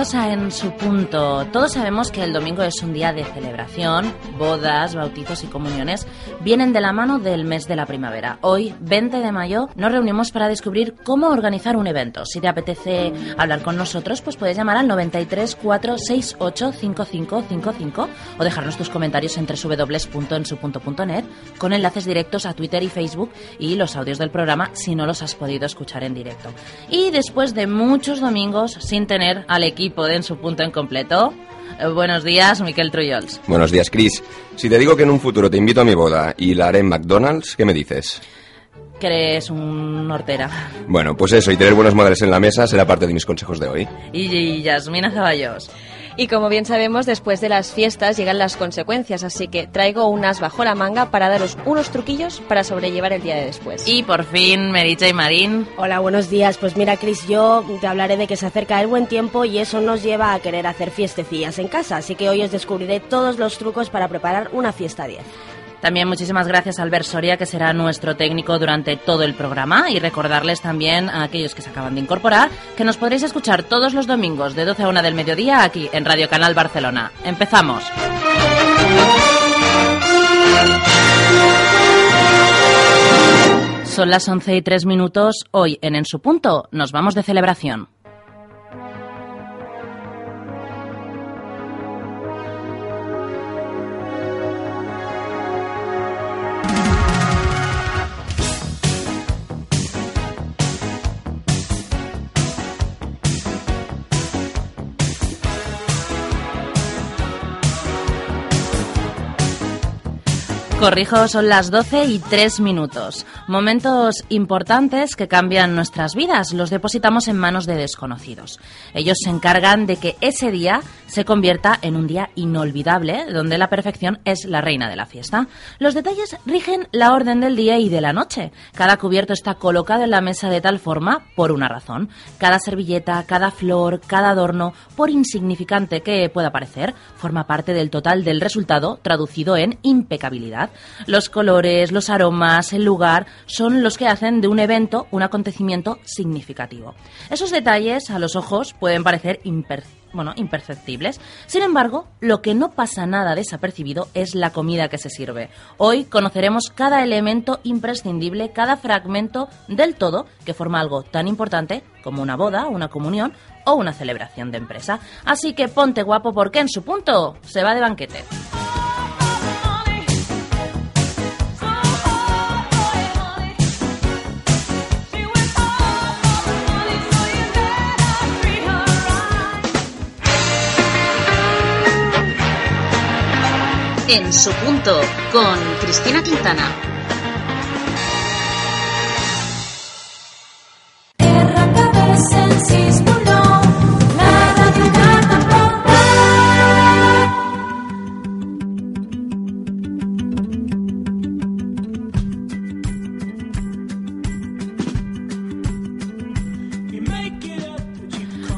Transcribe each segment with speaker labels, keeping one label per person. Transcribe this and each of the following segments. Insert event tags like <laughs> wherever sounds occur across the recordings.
Speaker 1: En su punto. Todos sabemos que el domingo es un día de celebración, bodas, bautizos y comuniones vienen de la mano del mes de la primavera. Hoy, 20 de mayo, nos reunimos para descubrir cómo organizar un evento. Si te apetece hablar con nosotros, pues puedes llamar al 93 468 5555 o dejarnos tus comentarios en www.ensupunto.net con enlaces directos a Twitter y Facebook y los audios del programa si no los has podido escuchar en directo. Y después de muchos domingos sin tener al equipo de En su punto en completo. Eh, buenos días, Miquel Trullols.
Speaker 2: Buenos días, Chris. Si te digo que en un futuro te invito a mi boda y la haré en McDonald's, ¿qué me dices?
Speaker 1: Que eres un hortera.
Speaker 2: Bueno, pues eso, y tener buenos modales en la mesa será parte de mis consejos de hoy.
Speaker 1: Y, y Yasmina.
Speaker 3: Y como bien sabemos, después de las fiestas llegan las consecuencias, así que traigo unas bajo la manga para daros unos truquillos para sobrellevar el día de después.
Speaker 1: Y por fin, Merita y Marín.
Speaker 4: Hola, buenos días. Pues mira, Cris, yo te hablaré de que se acerca el buen tiempo y eso nos lleva a querer hacer fiestecillas en casa, así que hoy os descubriré todos los trucos para preparar una fiesta 10.
Speaker 1: También muchísimas gracias a Albert Soria, que será nuestro técnico durante todo el programa. Y recordarles también a aquellos que se acaban de incorporar que nos podréis escuchar todos los domingos de 12 a 1 del mediodía aquí en Radio Canal Barcelona. Empezamos. Son las 11 y 3 minutos. Hoy en En su punto nos vamos de celebración. Corrijo, son las 12 y 3 minutos. Momentos importantes que cambian nuestras vidas. Los depositamos en manos de desconocidos. Ellos se encargan de que ese día se convierta en un día inolvidable, donde la perfección es la reina de la fiesta. Los detalles rigen la orden del día y de la noche. Cada cubierto está colocado en la mesa de tal forma por una razón. Cada servilleta, cada flor, cada adorno, por insignificante que pueda parecer, forma parte del total del resultado traducido en impecabilidad. Los colores, los aromas, el lugar son los que hacen de un evento un acontecimiento significativo. Esos detalles a los ojos pueden parecer bueno, imperceptibles. Sin embargo, lo que no pasa nada desapercibido es la comida que se sirve. Hoy conoceremos cada elemento imprescindible, cada fragmento del todo que forma algo tan importante como una boda, una comunión o una celebración de empresa. Así que ponte guapo porque en su punto se va de banquete. En su punto con Cristina Quintana.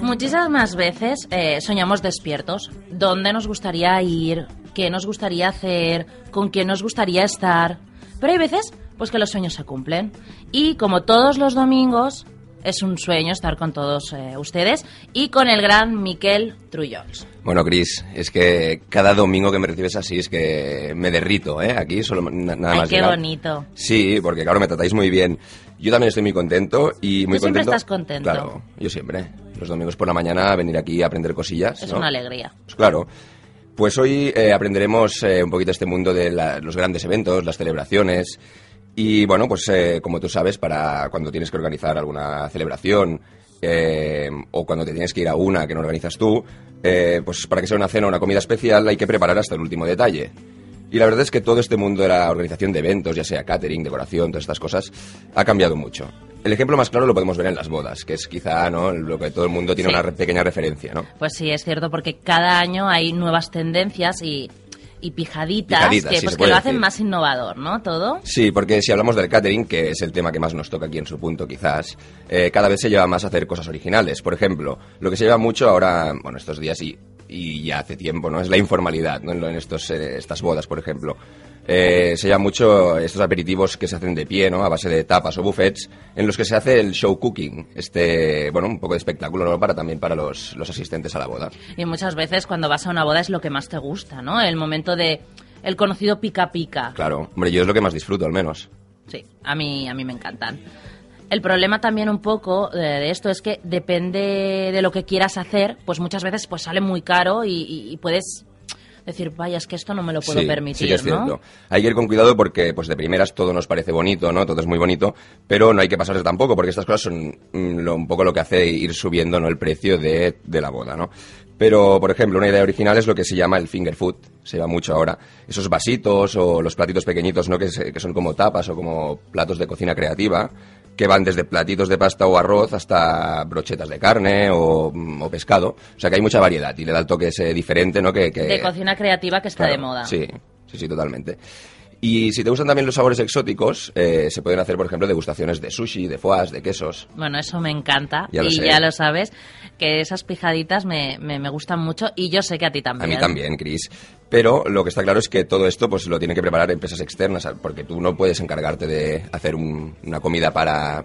Speaker 1: Muchísimas veces eh, soñamos despiertos. ¿Dónde nos gustaría ir? ¿Qué nos gustaría hacer? ¿Con quién nos gustaría estar? Pero hay veces pues que los sueños se cumplen. Y como todos los domingos, es un sueño estar con todos eh, ustedes y con el gran Miquel Trullols.
Speaker 2: Bueno, Cris, es que cada domingo que me recibes así es que me derrito, ¿eh? Aquí solo na- nada
Speaker 1: Ay,
Speaker 2: más
Speaker 1: qué
Speaker 2: llegar.
Speaker 1: bonito.
Speaker 2: Sí, porque claro, me tratáis muy bien. Yo también estoy muy contento y muy
Speaker 1: Tú siempre
Speaker 2: contento.
Speaker 1: estás contento.
Speaker 2: Claro, yo siempre. Los domingos por la mañana venir aquí a aprender cosillas.
Speaker 1: Es
Speaker 2: ¿no?
Speaker 1: una alegría.
Speaker 2: Pues claro. Pues hoy eh, aprenderemos eh, un poquito este mundo de la- los grandes eventos, las celebraciones. Y bueno, pues eh, como tú sabes, para cuando tienes que organizar alguna celebración eh, o cuando te tienes que ir a una que no organizas tú, eh, pues para que sea una cena o una comida especial hay que preparar hasta el último detalle. Y la verdad es que todo este mundo de la organización de eventos, ya sea catering, decoración, todas estas cosas, ha cambiado mucho. El ejemplo más claro lo podemos ver en las bodas, que es quizá ¿no? lo que todo el mundo tiene
Speaker 1: Sí.
Speaker 2: una pequeña referencia, ¿no?
Speaker 1: Pues sí, es cierto, porque cada año hay nuevas tendencias y, y pijaditas,
Speaker 2: Pijaditas,
Speaker 1: que,
Speaker 2: sí,
Speaker 1: pues que lo hacen
Speaker 2: decir.
Speaker 1: más innovador, ¿no? Todo.
Speaker 2: Sí, porque si hablamos del catering, que es el tema que más nos toca aquí en su punto quizás, eh, cada vez se lleva más a hacer cosas originales. Por ejemplo, lo que se lleva mucho ahora, bueno, estos días y, y ya hace tiempo, ¿no? Es la informalidad, ¿no? En, estos, eh, estas bodas, por ejemplo. Eh, se lleva mucho estos aperitivos que se hacen de pie, ¿no? A base de tapas o buffets, en los que se hace el show cooking, este, bueno, un poco de espectáculo, ¿no? Para también para los, los asistentes a la boda.
Speaker 1: Y muchas veces cuando vas a una boda es lo que más te gusta, ¿no? El momento de el conocido pica pica.
Speaker 2: Claro, hombre, yo es lo que más disfruto, al menos.
Speaker 1: Sí, a mí, a mí me encantan. El problema también un poco eh, de esto es que depende de lo que quieras hacer, pues muchas veces pues sale muy caro y, puedes decir, vaya, es que esto no me lo puedo
Speaker 2: sí,
Speaker 1: permitir,
Speaker 2: sí que es
Speaker 1: ¿no?
Speaker 2: cierto. Hay que ir con cuidado porque, pues de primeras todo nos parece bonito, ¿no? Todo es muy bonito, pero no hay que pasarse tampoco porque estas cosas son mm, lo- un poco lo que hace ir subiendo, ¿no? El precio de, de la boda, ¿no? Pero, por ejemplo, una idea original es lo que se llama el finger food, se va mucho ahora. Esos vasitos o los platitos pequeñitos, ¿no? Que, se- que son como tapas o como platos de cocina creativa, que van desde platitos de pasta o arroz hasta brochetas de carne o, o pescado. O sea que hay mucha variedad y le da el toque ese diferente, ¿no? Que, que-
Speaker 1: De cocina creativa que está
Speaker 2: Claro,
Speaker 1: de moda.
Speaker 2: Sí, sí, sí, totalmente. Y si te gustan también los sabores exóticos, eh, se pueden hacer, por ejemplo, degustaciones de sushi, de foie, de quesos.
Speaker 1: Bueno, eso me encanta
Speaker 2: Ya lo
Speaker 1: y
Speaker 2: sé.
Speaker 1: ya lo sabes, que esas pijaditas me, me, me gustan mucho y yo sé que a ti
Speaker 2: A
Speaker 1: también.
Speaker 2: mí también, Chris. Pero lo que está claro es que todo esto pues lo tienen que preparar empresas externas, porque tú no puedes encargarte de hacer un- una comida para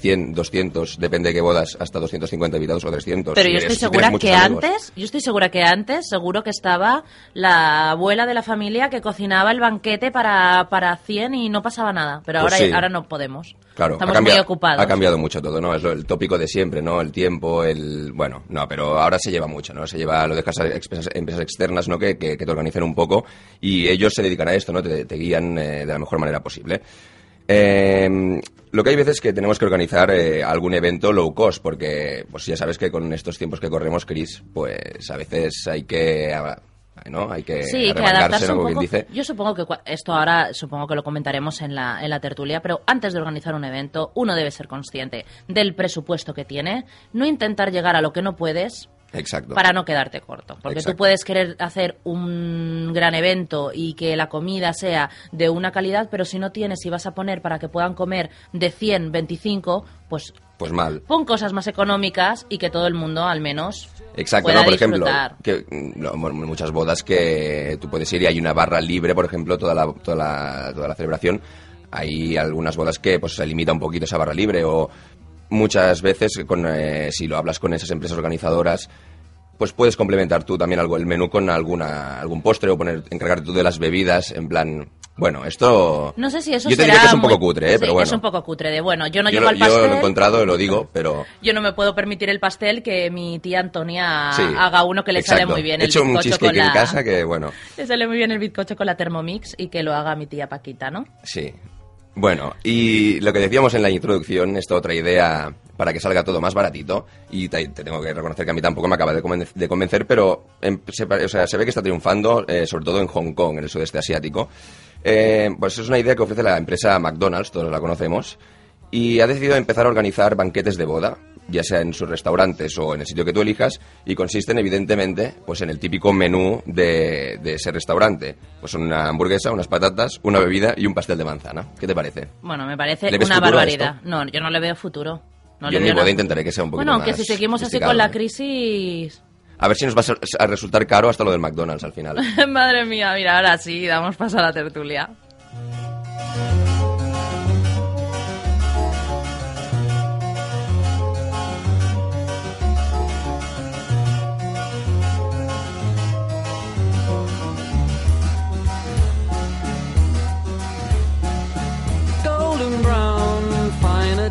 Speaker 2: 100, 200, depende de qué bodas, hasta 250 invitados o 300.
Speaker 1: Pero
Speaker 2: si
Speaker 1: yo estoy segura que
Speaker 2: amigos.
Speaker 1: antes, yo estoy segura que antes, seguro que estaba la abuela de la familia que cocinaba el banquete para, para 100 y no pasaba nada. Pero
Speaker 2: Pues
Speaker 1: ahora,
Speaker 2: sí.
Speaker 1: ahora no podemos.
Speaker 2: Claro,
Speaker 1: Estamos
Speaker 2: ha cambiado,
Speaker 1: muy ocupados.
Speaker 2: ha cambiado mucho todo, ¿no? Es lo- el tópico de siempre, ¿no? El tiempo, el... Bueno, no, pero ahora se lleva mucho, ¿no? Se lleva, lo a empresas, empresas externas, ¿no? Que, que- que te organicen un poco y ellos se dedican a esto, ¿no? Te, te guían eh, de la mejor manera posible. Eh, lo que hay veces es que tenemos que organizar eh, algún evento low cost, porque pues ya sabes que con estos tiempos que corremos, Chris, pues a veces hay que... ¿no? Hay que
Speaker 1: Sí, que adaptarse
Speaker 2: ¿no?
Speaker 1: un poco.
Speaker 2: dice.
Speaker 1: Yo supongo que esto ahora supongo que lo comentaremos en la, en la tertulia, pero antes de organizar un evento, uno debe ser consciente del presupuesto que tiene, no intentar llegar a lo que no puedes
Speaker 2: Exacto.
Speaker 1: para no quedarte corto. Porque
Speaker 2: Exacto.
Speaker 1: tú puedes querer hacer un gran evento y que la comida sea de una calidad, pero si no tienes y vas a poner para que puedan comer de 100, 25, pues
Speaker 2: Pues mal.
Speaker 1: pon cosas más económicas y que todo el mundo al menos
Speaker 2: Exacto,
Speaker 1: pueda
Speaker 2: ¿no? Por ejemplo, que, no, muchas bodas que tú puedes ir y hay una barra libre, por ejemplo, toda la, toda la, toda la celebración. Hay algunas bodas que pues se limita un poquito esa barra libre o muchas veces con, eh, si lo hablas con esas empresas organizadoras pues puedes complementar tú también algo el menú con alguna algún postre o poner encargarte tú de las bebidas en plan bueno esto
Speaker 1: No sé si eso
Speaker 2: yo te
Speaker 1: será
Speaker 2: que es un poco cutre ¿eh?
Speaker 1: Sí,
Speaker 2: pero bueno
Speaker 1: es un poco cutre de bueno, yo no
Speaker 2: yo,
Speaker 1: llevo
Speaker 2: lo, yo he encontrado lo digo pero <laughs>
Speaker 1: Yo no me puedo permitir el pastel que mi tía Antonia
Speaker 2: sí,
Speaker 1: haga uno que le sale muy bien.
Speaker 2: he
Speaker 1: el
Speaker 2: hecho un cheesecake
Speaker 1: la-
Speaker 2: en casa que bueno <laughs>
Speaker 1: Le sale muy bien el bizcocho con la Thermomix y que lo haga mi tía Paquita, ¿no?
Speaker 2: Sí. Bueno, y lo que decíamos en la introducción, esta otra idea para que salga todo más baratito, y te, te tengo que reconocer que a mí tampoco me acaba de de convencer, pero se, o sea, se ve que está triunfando, eh, sobre todo en Hong Kong, en el sudeste asiático. Eh, pues es una idea que ofrece la empresa McDonald's, todos la conocemos, y ha decidido empezar a organizar banquetes de boda, ya sea en sus restaurantes o en el sitio que tú elijas, y consisten evidentemente pues en el típico menú de, de ese restaurante. Pues una hamburguesa, unas patatas, una bebida y un pastel de manzana. ¿Qué te parece?
Speaker 1: Bueno, me parece
Speaker 2: ¿Le ves
Speaker 1: una barbaridad. No, yo no le veo futuro. No
Speaker 2: Yo
Speaker 1: le
Speaker 2: en mi boda intentaré que sea un poquito
Speaker 1: Bueno, aunque
Speaker 2: más
Speaker 1: si seguimos así con la crisis...
Speaker 2: A ver si nos va a resultar caro hasta lo del McDonald's al final. <laughs>
Speaker 1: Madre mía, mira, ahora sí, damos paso a la tertulia.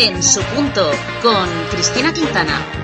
Speaker 5: En su punto, con Cristina Quintana.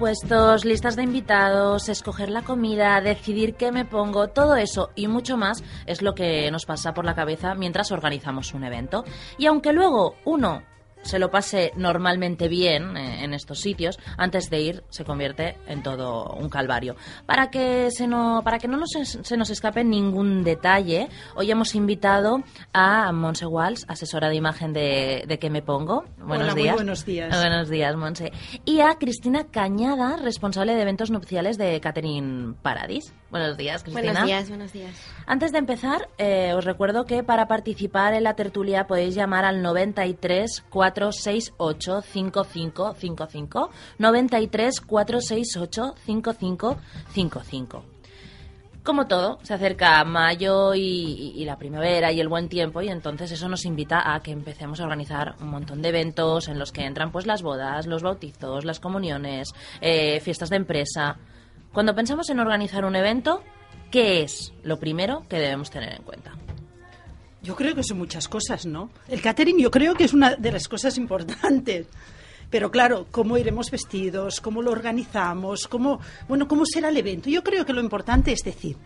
Speaker 1: Presupuestos, listas de invitados, escoger la comida, decidir qué me pongo, todo eso y mucho más es lo que nos pasa por la cabeza mientras organizamos un evento. Y aunque luego uno se lo pase normalmente bien eh, en estos sitios, antes de ir se convierte en todo un calvario. Para que, se no, para que no nos, se nos escape ningún detalle, hoy hemos invitado a Monse Walsh, asesora de imagen de, de Que Me Pongo. Buenos
Speaker 6: Hola, muy
Speaker 1: días.
Speaker 6: buenos días.
Speaker 1: Buenos días, Monse. Y a Cristina Cañada, responsable de eventos nupciales de Catherine Paradis. Buenos días, Cristina.
Speaker 7: Buenos días, buenos días.
Speaker 1: Antes de empezar, eh, os recuerdo que para participar en la tertulia podéis llamar al 93 468 5555. 93 468 5555. Como todo, se acerca mayo y, y- y la primavera y el buen tiempo y entonces eso nos invita a que empecemos a organizar un montón de eventos en los que entran pues las bodas, los bautizos, las comuniones, eh, fiestas de empresa. Cuando pensamos en organizar un evento, ¿qué es lo primero que debemos tener en cuenta?
Speaker 6: Yo creo que son muchas cosas, ¿no? El catering yo creo que es una de las cosas importantes. Pero claro, cómo iremos vestidos, cómo lo organizamos, cómo, bueno, cómo será el evento. Yo creo que lo importante es decir,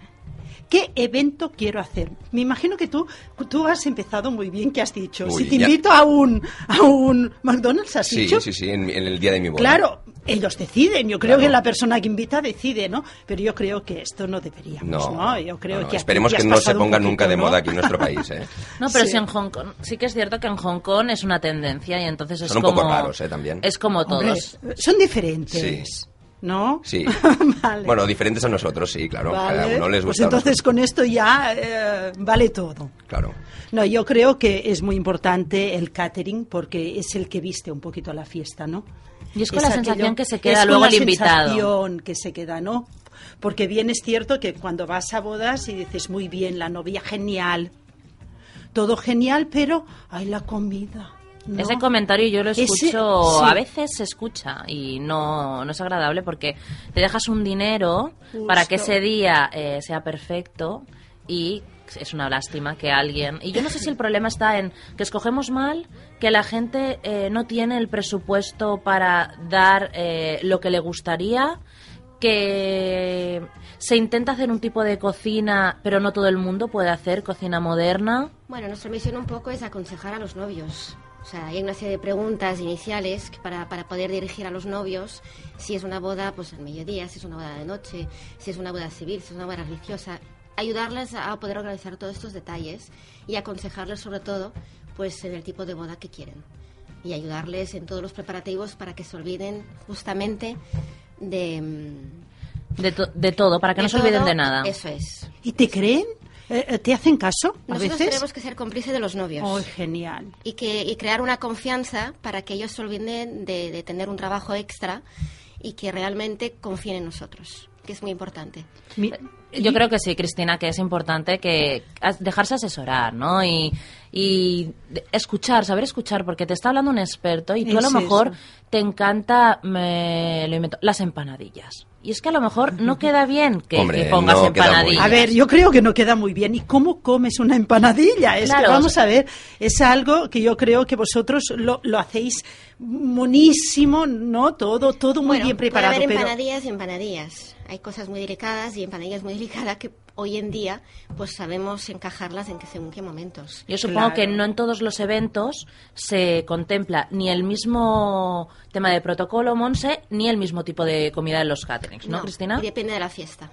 Speaker 6: ¿qué evento quiero hacer? Me imagino que tú, tú has empezado muy bien, ¿qué has dicho?
Speaker 2: Uy,
Speaker 6: si te
Speaker 2: ya.
Speaker 6: invito a un, a un McDonald's, ¿has
Speaker 2: Sí,
Speaker 6: dicho?
Speaker 2: sí, sí, en, en el día de mi boda.
Speaker 6: Claro, ellos deciden. Yo creo
Speaker 2: Claro.
Speaker 6: que la persona que invita decide, ¿no? Pero yo creo que esto no deberíamos, ¿no?
Speaker 2: No,
Speaker 6: Yo creo
Speaker 2: no, no,
Speaker 6: que
Speaker 2: esperemos que no se
Speaker 6: un
Speaker 2: ponga nunca
Speaker 6: poquito,
Speaker 2: de
Speaker 6: ¿no?
Speaker 2: moda aquí en nuestro país, ¿eh? <laughs>
Speaker 1: No, pero
Speaker 6: Sí.
Speaker 1: sí en Hong Kong, sí que es cierto que en Hong Kong es una tendencia y entonces es
Speaker 2: Son un
Speaker 1: como...
Speaker 2: poco raros, ¿eh? También.
Speaker 1: Es como
Speaker 6: Hombre,
Speaker 1: todos.
Speaker 6: son diferentes,
Speaker 2: Sí.
Speaker 6: ¿no?
Speaker 2: Sí. <laughs>
Speaker 6: vale.
Speaker 2: Bueno, diferentes a nosotros, sí, claro.
Speaker 6: Vale.
Speaker 2: A uno les
Speaker 6: pues
Speaker 2: gusta. a
Speaker 6: entonces con esto ya eh, vale todo.
Speaker 2: Claro.
Speaker 6: No, yo creo que es muy importante el catering porque es el que viste un poquito la fiesta, ¿no?
Speaker 1: Y es con la
Speaker 6: aquello-
Speaker 1: sensación que se
Speaker 6: es
Speaker 1: queda
Speaker 6: con
Speaker 1: luego
Speaker 6: la
Speaker 1: el invitado.
Speaker 6: sensación que se queda, ¿no? Porque bien es cierto que cuando vas a bodas y dices, muy bien, la novia genial, todo genial, pero hay la comida. ¿no?
Speaker 1: Ese comentario yo lo
Speaker 6: Ese-
Speaker 1: escucho,
Speaker 6: sí.
Speaker 1: a veces se escucha y no, no es agradable porque te dejas un dinero para que ese día eh, sea perfecto y es una lástima que alguien... Y yo no sé si el problema está en que escogemos mal, que la gente eh, no tiene el presupuesto para dar eh, lo que le gustaría, que se intenta hacer un tipo de cocina, pero no todo el mundo puede hacer cocina moderna.
Speaker 7: Bueno, nuestra misión un poco es aconsejar a los novios. O sea, hay una serie de preguntas iniciales para, para poder dirigir a los novios si es una boda pues al mediodía, si es una boda de noche, si es una boda civil, si es una boda religiosa. Ayudarles a poder organizar todos estos detalles y aconsejarles sobre todo pues en el tipo de boda que quieren. Y ayudarles en todos los preparativos para que se olviden justamente de... mm,
Speaker 1: De, to- de todo, para que no se olviden
Speaker 7: todo.
Speaker 1: de nada.
Speaker 7: Eso es.
Speaker 6: ¿Y te creen? Eh, eh, ¿Te hacen caso a
Speaker 7: Nosotros
Speaker 6: veces?
Speaker 7: tenemos que ser cómplices de los novios.
Speaker 6: Oh, genial.
Speaker 7: y que y crear una confianza para que ellos se olviden de, de tener un trabajo extra y que realmente confíen en nosotros, que es muy importante.
Speaker 6: Mi-
Speaker 1: Yo creo que sí, Cristina, que es importante que dejarse asesorar, ¿no? Y, y escuchar, saber escuchar, porque te está hablando un experto y tú a lo mejor
Speaker 6: eso.
Speaker 1: te encanta, me lo invento, las empanadillas. Y es que a lo mejor no queda bien que,
Speaker 2: Hombre,
Speaker 1: que pongas
Speaker 2: no
Speaker 1: empanadillas.
Speaker 6: A ver, yo creo que no queda muy bien. ¿Y cómo comes una empanadilla? Es
Speaker 1: Claro,
Speaker 6: que
Speaker 1: o
Speaker 6: vamos
Speaker 1: sea-
Speaker 6: a ver, es algo que yo creo que vosotros lo, lo hacéis monísimo, ¿no? Todo, todo muy
Speaker 7: Bueno,
Speaker 6: bien
Speaker 7: puede
Speaker 6: preparado. pero
Speaker 7: empanadillas y empanadillas. Hay cosas muy delicadas y empanadillas muy delicadas que hoy en día pues sabemos encajarlas en que según qué momentos.
Speaker 1: Yo supongo
Speaker 6: Claro.
Speaker 1: que no en todos los eventos se contempla ni el mismo tema de protocolo, Monse, ni el mismo tipo de comida en los caterings, ¿no, Cristina?
Speaker 7: depende de la fiesta.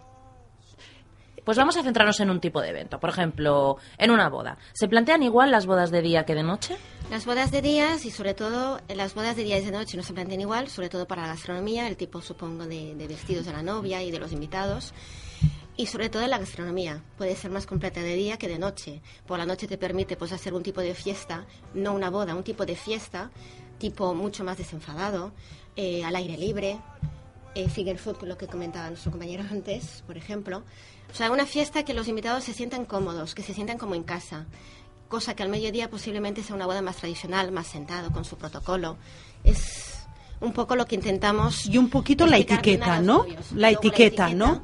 Speaker 1: Pues vamos a centrarnos en un tipo de evento. Por ejemplo, en una boda. ¿Se plantean igual las bodas de día que de noche?
Speaker 7: Las bodas de días y sobre todo eh, las bodas de día y de noche no se plantean igual, sobre todo para la gastronomía, el tipo supongo de, vestidos de la novia y de los invitados. Y sobre todo la gastronomía, puede ser más completa de día que de noche. Por la noche te permite pues hacer un tipo de fiesta, no una boda, un tipo de fiesta, tipo mucho más desenfadado, eh, al aire libre, eh, fingerfood, lo que comentaba nuestro compañero antes, por ejemplo. O sea, una fiesta que los invitados se sientan cómodos, que se sientan como en casa. Cosa que al mediodía posiblemente sea una boda más tradicional, más sentado, con su protocolo. Es un poco lo que intentamos.
Speaker 6: Y un poquito la etiqueta, ¿no? La etiqueta,
Speaker 7: etiqueta.
Speaker 6: ¿no?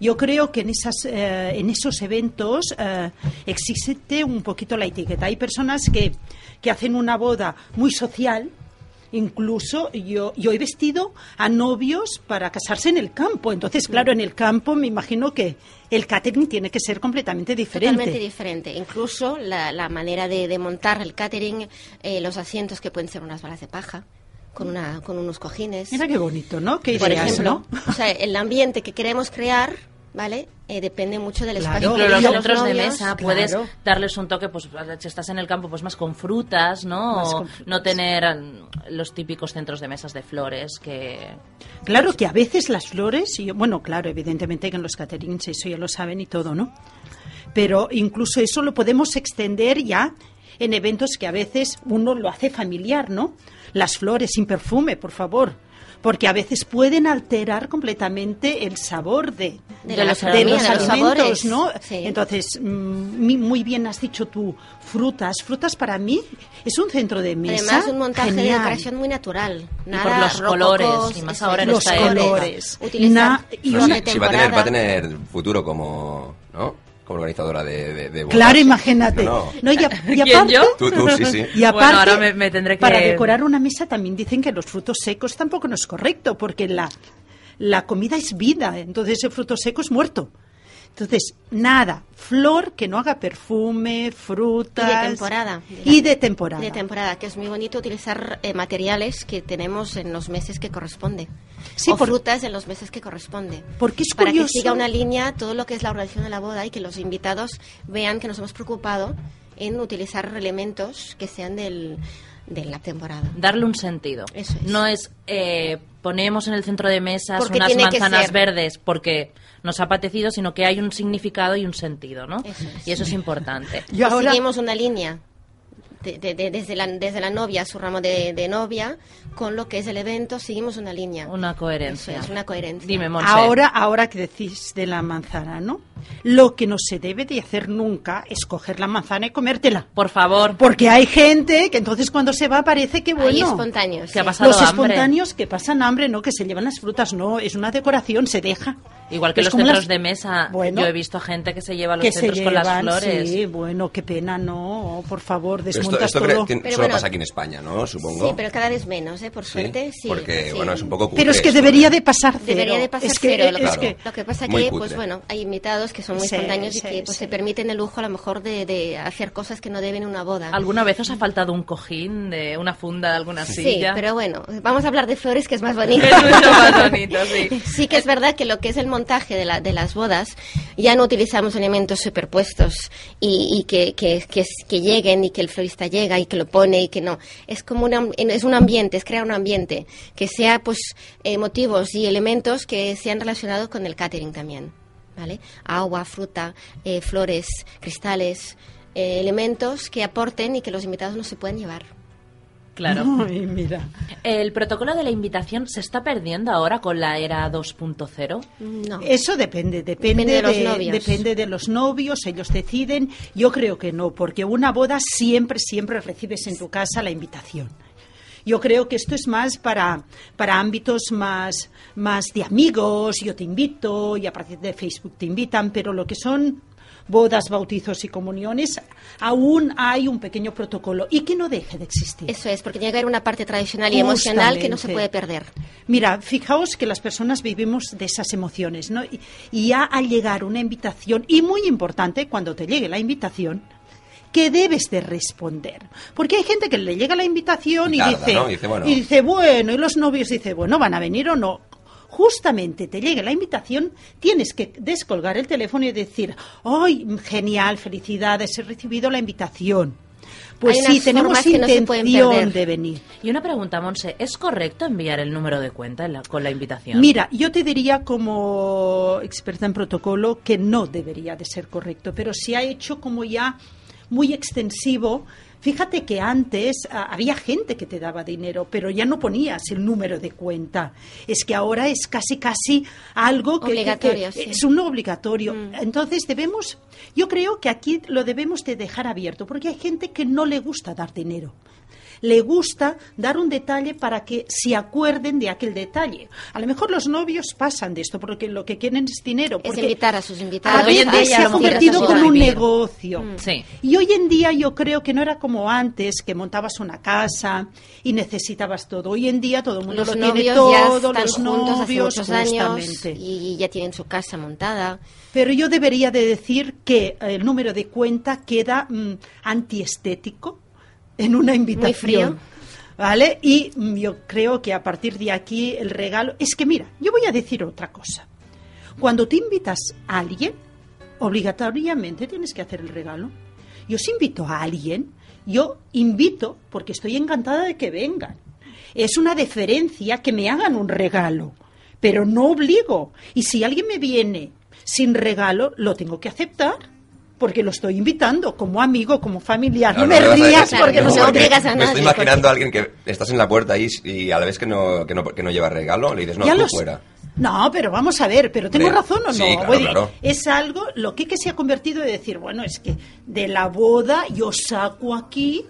Speaker 6: Yo creo que en, esas, eh, en esos eventos eh, existe un poquito la etiqueta. Hay personas que, que hacen una boda muy social. Incluso yo, yo he vestido a novios para casarse en el campo. Entonces, claro, en el campo me imagino que el catering tiene que ser completamente diferente.
Speaker 7: Totalmente diferente. Incluso la, la manera de, de montar el catering, eh, los asientos que pueden ser unas balas de paja, con, una, con unos cojines.
Speaker 6: Mira qué bonito, ¿no? Qué
Speaker 7: Por
Speaker 6: ideas,
Speaker 7: ejemplo,
Speaker 6: ¿no?
Speaker 7: o sea, el ambiente que queremos crear, ¿vale? Eh, depende mucho del
Speaker 6: Claro.
Speaker 7: espacio.
Speaker 1: Pero los centros de mesa
Speaker 6: claro.
Speaker 1: puedes darles un toque, pues si estás en el campo, pues más con frutas, ¿no?
Speaker 6: Más
Speaker 1: O
Speaker 6: con frutas.
Speaker 1: no tener mm, los típicos centros de mesas de flores que...
Speaker 6: Claro que a veces las flores, y, bueno, claro, evidentemente que en los caterings eso ya lo saben y todo, ¿no? Pero incluso eso lo podemos extender ya en eventos que a veces uno lo hace familiar, ¿no? Las flores sin perfume, por favor. Porque a veces pueden alterar completamente el sabor de,
Speaker 7: De
Speaker 1: la
Speaker 6: los,
Speaker 1: gastronomía,
Speaker 6: de los
Speaker 1: de los
Speaker 6: alimentos,
Speaker 7: sabores.
Speaker 6: ¿no?
Speaker 7: Sí.
Speaker 6: Entonces, mm, muy bien has dicho tú, frutas. Frutas para mí es un centro de mesa.
Speaker 7: Además, un montaje de decoración muy natural.
Speaker 1: por
Speaker 7: Nada
Speaker 1: los colores, y más
Speaker 7: eso
Speaker 1: ahora en
Speaker 6: Los
Speaker 1: esta época.
Speaker 6: colores.
Speaker 7: Utilizar
Speaker 6: Na- y una-
Speaker 2: si, si va a tener, va a tener futuro como, ¿no? Como organizadora de, de, de bodas.
Speaker 6: Claro, imagínate.
Speaker 2: No,
Speaker 6: No, y, a- <laughs> y
Speaker 1: ¿Quién,
Speaker 6: aparte,
Speaker 1: yo?
Speaker 2: Tú, tú, sí, sí.
Speaker 6: Y aparte,
Speaker 1: Bueno, ahora me- me tendré que-
Speaker 6: para decorar una mesa también dicen que los frutos secos tampoco no es correcto, porque la, la comida es vida, entonces el fruto seco es muerto. Entonces, nada, flor que no haga perfume, frutas.
Speaker 7: Y de temporada.
Speaker 6: Y de temporada.
Speaker 7: De temporada, que es muy bonito utilizar eh, materiales que tenemos en los meses que corresponde.
Speaker 6: Sí,
Speaker 7: o
Speaker 6: por-
Speaker 7: frutas en los meses que corresponde.
Speaker 6: Porque es
Speaker 7: para
Speaker 6: curioso.
Speaker 7: que siga una línea todo lo que es la organización de la boda y que los invitados vean que nos hemos preocupado en utilizar elementos que sean del, de la temporada.
Speaker 1: Darle un sentido.
Speaker 7: Eso es.
Speaker 1: No es eh, ponemos en el centro de mesas
Speaker 7: Porque
Speaker 1: unas manzanas verdes porque nos ha apetecido, sino que hay un significado y un sentido, ¿no?
Speaker 7: Eso es.
Speaker 1: Y eso es importante.
Speaker 6: Y ahora,
Speaker 7: seguimos una línea de- de- de- desde, la, desde la novia, su ramo de, de novia, con lo que es el evento, seguimos una línea.
Speaker 1: Una coherencia.
Speaker 7: Eso es, una coherencia.
Speaker 1: Dime, Monse.
Speaker 6: ahora, ahora que decís de la manzana, ¿no? Lo que no se debe de hacer nunca es coger la manzana y comértela.
Speaker 1: Por favor.
Speaker 6: Porque hay gente que entonces cuando se va parece que
Speaker 7: Hay
Speaker 6: bueno.
Speaker 7: espontáneos.
Speaker 1: ¿Qué ha
Speaker 7: sí.
Speaker 1: pasado
Speaker 6: Los
Speaker 1: hambre?
Speaker 6: espontáneos que pasan hambre, no, que se llevan las frutas, no, es una decoración, se deja.
Speaker 1: Igual que
Speaker 6: Es
Speaker 1: los centros
Speaker 6: las-
Speaker 1: de mesa,
Speaker 6: Bueno,
Speaker 1: yo he visto gente que se lleva los
Speaker 6: que se
Speaker 1: centros con las
Speaker 6: llevan,
Speaker 1: flores.
Speaker 6: sí, bueno, qué pena, no, por favor,
Speaker 2: Pero esto, esto
Speaker 6: todo.
Speaker 2: solo
Speaker 7: bueno,
Speaker 2: pasa aquí en España, ¿no? Supongo.
Speaker 7: Sí, pero cada vez menos, ¿eh? Por
Speaker 2: Sí,
Speaker 7: suerte, sí.
Speaker 2: Porque,
Speaker 7: sí.
Speaker 2: bueno, es un poco
Speaker 6: Pero es
Speaker 2: cutre
Speaker 6: que
Speaker 2: esto,
Speaker 6: debería
Speaker 2: ¿eh?
Speaker 6: de pasar cero.
Speaker 7: Debería de pasar
Speaker 6: es que,
Speaker 7: cero. Lo que,
Speaker 6: es
Speaker 2: Claro.
Speaker 6: que-
Speaker 7: lo que pasa que,
Speaker 2: cutre.
Speaker 7: pues bueno, hay invitados que son muy
Speaker 6: Sí,
Speaker 7: espontáneos y
Speaker 6: sí,
Speaker 7: que pues,
Speaker 6: sí.
Speaker 7: se permiten el lujo a lo mejor de, de hacer cosas que no deben en una boda.
Speaker 1: ¿Alguna vez os ha faltado un cojín, de una funda de alguna
Speaker 7: Sí,
Speaker 1: silla?
Speaker 7: pero bueno, vamos a hablar de flores, que es más bonito. <laughs>
Speaker 1: Es mucho más <laughs> bonito, sí.
Speaker 7: Sí que es verdad que lo que es el montaje de, la- de las bodas, ya no utilizamos elementos superpuestos y, y que, que, que, que lleguen y que el florista llega y que lo pone y que no. Es como una- es un ambiente, es crear un ambiente que sea pues eh, motivos y elementos que sean relacionados con el catering también. ¿Vale? Agua, fruta, eh, flores, cristales, eh, elementos que aporten y que los invitados no se pueden llevar.
Speaker 1: Claro. <laughs>
Speaker 6: Ay, mira.
Speaker 1: ¿El protocolo de la invitación se está perdiendo ahora con la era 2.0?
Speaker 7: No.
Speaker 6: Eso depende, depende,
Speaker 7: Depende de los
Speaker 6: de,
Speaker 7: novios.
Speaker 6: depende de los novios, ellos deciden. Yo creo que no, porque una boda siempre, siempre recibes en tu casa la invitación. Yo creo que esto es más para, para ámbitos más, más de amigos, yo te invito y a partir de Facebook te invitan, pero lo que son bodas, bautizos y comuniones, aún hay un pequeño protocolo y que no deje de existir.
Speaker 7: Eso es, porque tiene que haber una parte tradicional y emocional que no se puede perder.
Speaker 6: Mira, fijaos que las personas vivimos de esas emociones, ¿no? Y, y ya al llegar una invitación, y muy importante, cuando te llegue la invitación, que debes de responder. Porque hay gente que le llega la invitación y,
Speaker 2: Y tarda,
Speaker 6: dice,
Speaker 2: ¿no? Y dice, bueno.
Speaker 6: y dice, bueno, y los novios dicen, bueno, ¿van a venir o no? Justamente te llegue la invitación, tienes que descolgar el teléfono y decir, ¡ay, genial, felicidades, he recibido la invitación! Pues
Speaker 7: Hay
Speaker 6: sí, tenemos
Speaker 7: no
Speaker 6: intención de venir.
Speaker 1: Y una pregunta, Monse, ¿es correcto enviar el número de cuenta en la- con la invitación?
Speaker 6: Mira, yo te diría como experta en protocolo que no debería de ser correcto, pero se ha hecho como ya muy extensivo. Fíjate que antes ah, había gente que te daba dinero, pero ya no ponías el número de cuenta. Es que ahora es casi, casi algo que, que- que
Speaker 7: Obligatorio, sí.
Speaker 6: es un obligatorio.
Speaker 7: Mm.
Speaker 6: Entonces debemos, yo creo que aquí lo debemos de dejar abierto, porque hay gente que no le gusta dar dinero. Le gusta dar un detalle para que se acuerden de aquel detalle. A lo mejor los novios pasan de esto porque lo que quieren es dinero.
Speaker 7: Es invitar a sus invitados.
Speaker 1: hoy en
Speaker 6: veces
Speaker 1: día
Speaker 6: se ha convertido como un negocio.
Speaker 7: Mm.
Speaker 1: Sí.
Speaker 6: Y hoy en día yo creo que no era como antes, que montabas una casa y necesitabas todo. Hoy en día todo el mundo
Speaker 7: Los
Speaker 6: lo tiene todo,
Speaker 7: están
Speaker 6: los novios,
Speaker 7: años
Speaker 6: justamente.
Speaker 7: y ya tienen su casa montada.
Speaker 6: Pero yo debería de decir que el número de cuenta queda mm, antiestético en una invitación.
Speaker 7: frío.
Speaker 6: ¿Vale? Y yo creo que a partir de aquí el regalo... Es que mira, yo voy a decir otra cosa. Cuando te invitas a alguien, obligatoriamente tienes que hacer el regalo. Yo si invito a alguien, yo invito porque estoy encantada de que vengan. Es una deferencia que me hagan un regalo, pero no obligo. Y si alguien me viene sin regalo, lo tengo que aceptar. Porque lo estoy invitando como amigo, como familiar. No, me
Speaker 2: a
Speaker 6: rías
Speaker 2: decir-
Speaker 6: porque no, se
Speaker 7: obligas a
Speaker 2: Me
Speaker 7: nadie,
Speaker 2: estoy imaginando a alguien que estás en la puerta ahí y a la vez que no, que no, que no lleva regalo, le dices, no, tú
Speaker 6: los-
Speaker 2: fuera.
Speaker 6: No, pero vamos a ver, pero tengo razón o no.
Speaker 2: sí, claro.
Speaker 6: Es algo, lo que, que se ha convertido de decir, bueno, es que de la boda yo saco aquí,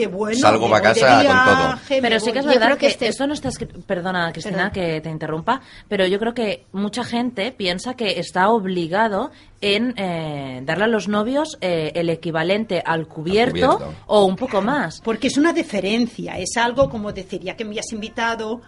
Speaker 6: que bueno,
Speaker 2: Salgo
Speaker 6: me
Speaker 2: pa'
Speaker 6: voy de
Speaker 2: casa con todo.
Speaker 1: Pero sí que es
Speaker 7: Yo
Speaker 1: verdad
Speaker 7: creo
Speaker 1: que,
Speaker 7: que este-
Speaker 1: esto no está escrito. Perdona, Cristina,
Speaker 7: Perdón.
Speaker 1: que te interrumpa, pero yo creo que mucha gente piensa que está obligado en eh, darle a los novios eh, el equivalente al cubierto,
Speaker 2: cubierto.
Speaker 1: o un poco más.
Speaker 6: Porque es una deferencia, es algo como decir, ya que me has invitado,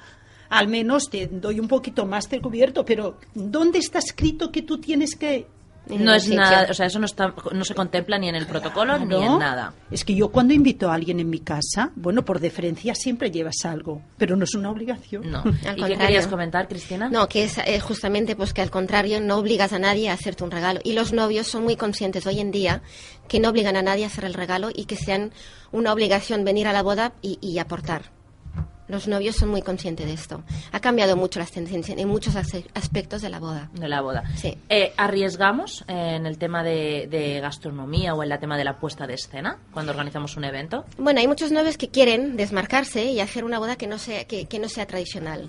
Speaker 6: al menos te doy un poquito más del cubierto, pero ¿dónde está escrito que tú tienes que
Speaker 1: No es
Speaker 7: sitio.
Speaker 1: nada, o sea, eso no, está, no se contempla ni en el protocolo ni en nada.
Speaker 6: Es que yo cuando invito a alguien en mi casa, bueno, por deferencia siempre llevas algo, pero no es una obligación.
Speaker 1: No.
Speaker 7: Al <laughs>
Speaker 1: ¿Y qué
Speaker 7: contrario.
Speaker 1: querías comentar, Cristina?
Speaker 7: No, que es eh, justamente pues que al contrario no obligas a nadie a hacerte un regalo. Y los novios son muy conscientes hoy en día que no obligan a nadie a hacer el regalo y que sean una obligación venir a la boda y, y aportar. Los novios son muy conscientes de esto. Ha cambiado mucho las tendencias en muchos as- aspectos de la boda.
Speaker 1: de la boda.
Speaker 7: Sí.
Speaker 1: Eh, ¿Arriesgamos en el tema de, de gastronomía o en el tema de la puesta de escena cuando organizamos un evento?
Speaker 7: Bueno, hay muchos novios que quieren desmarcarse y hacer una boda que no sea, que, que no sea tradicional.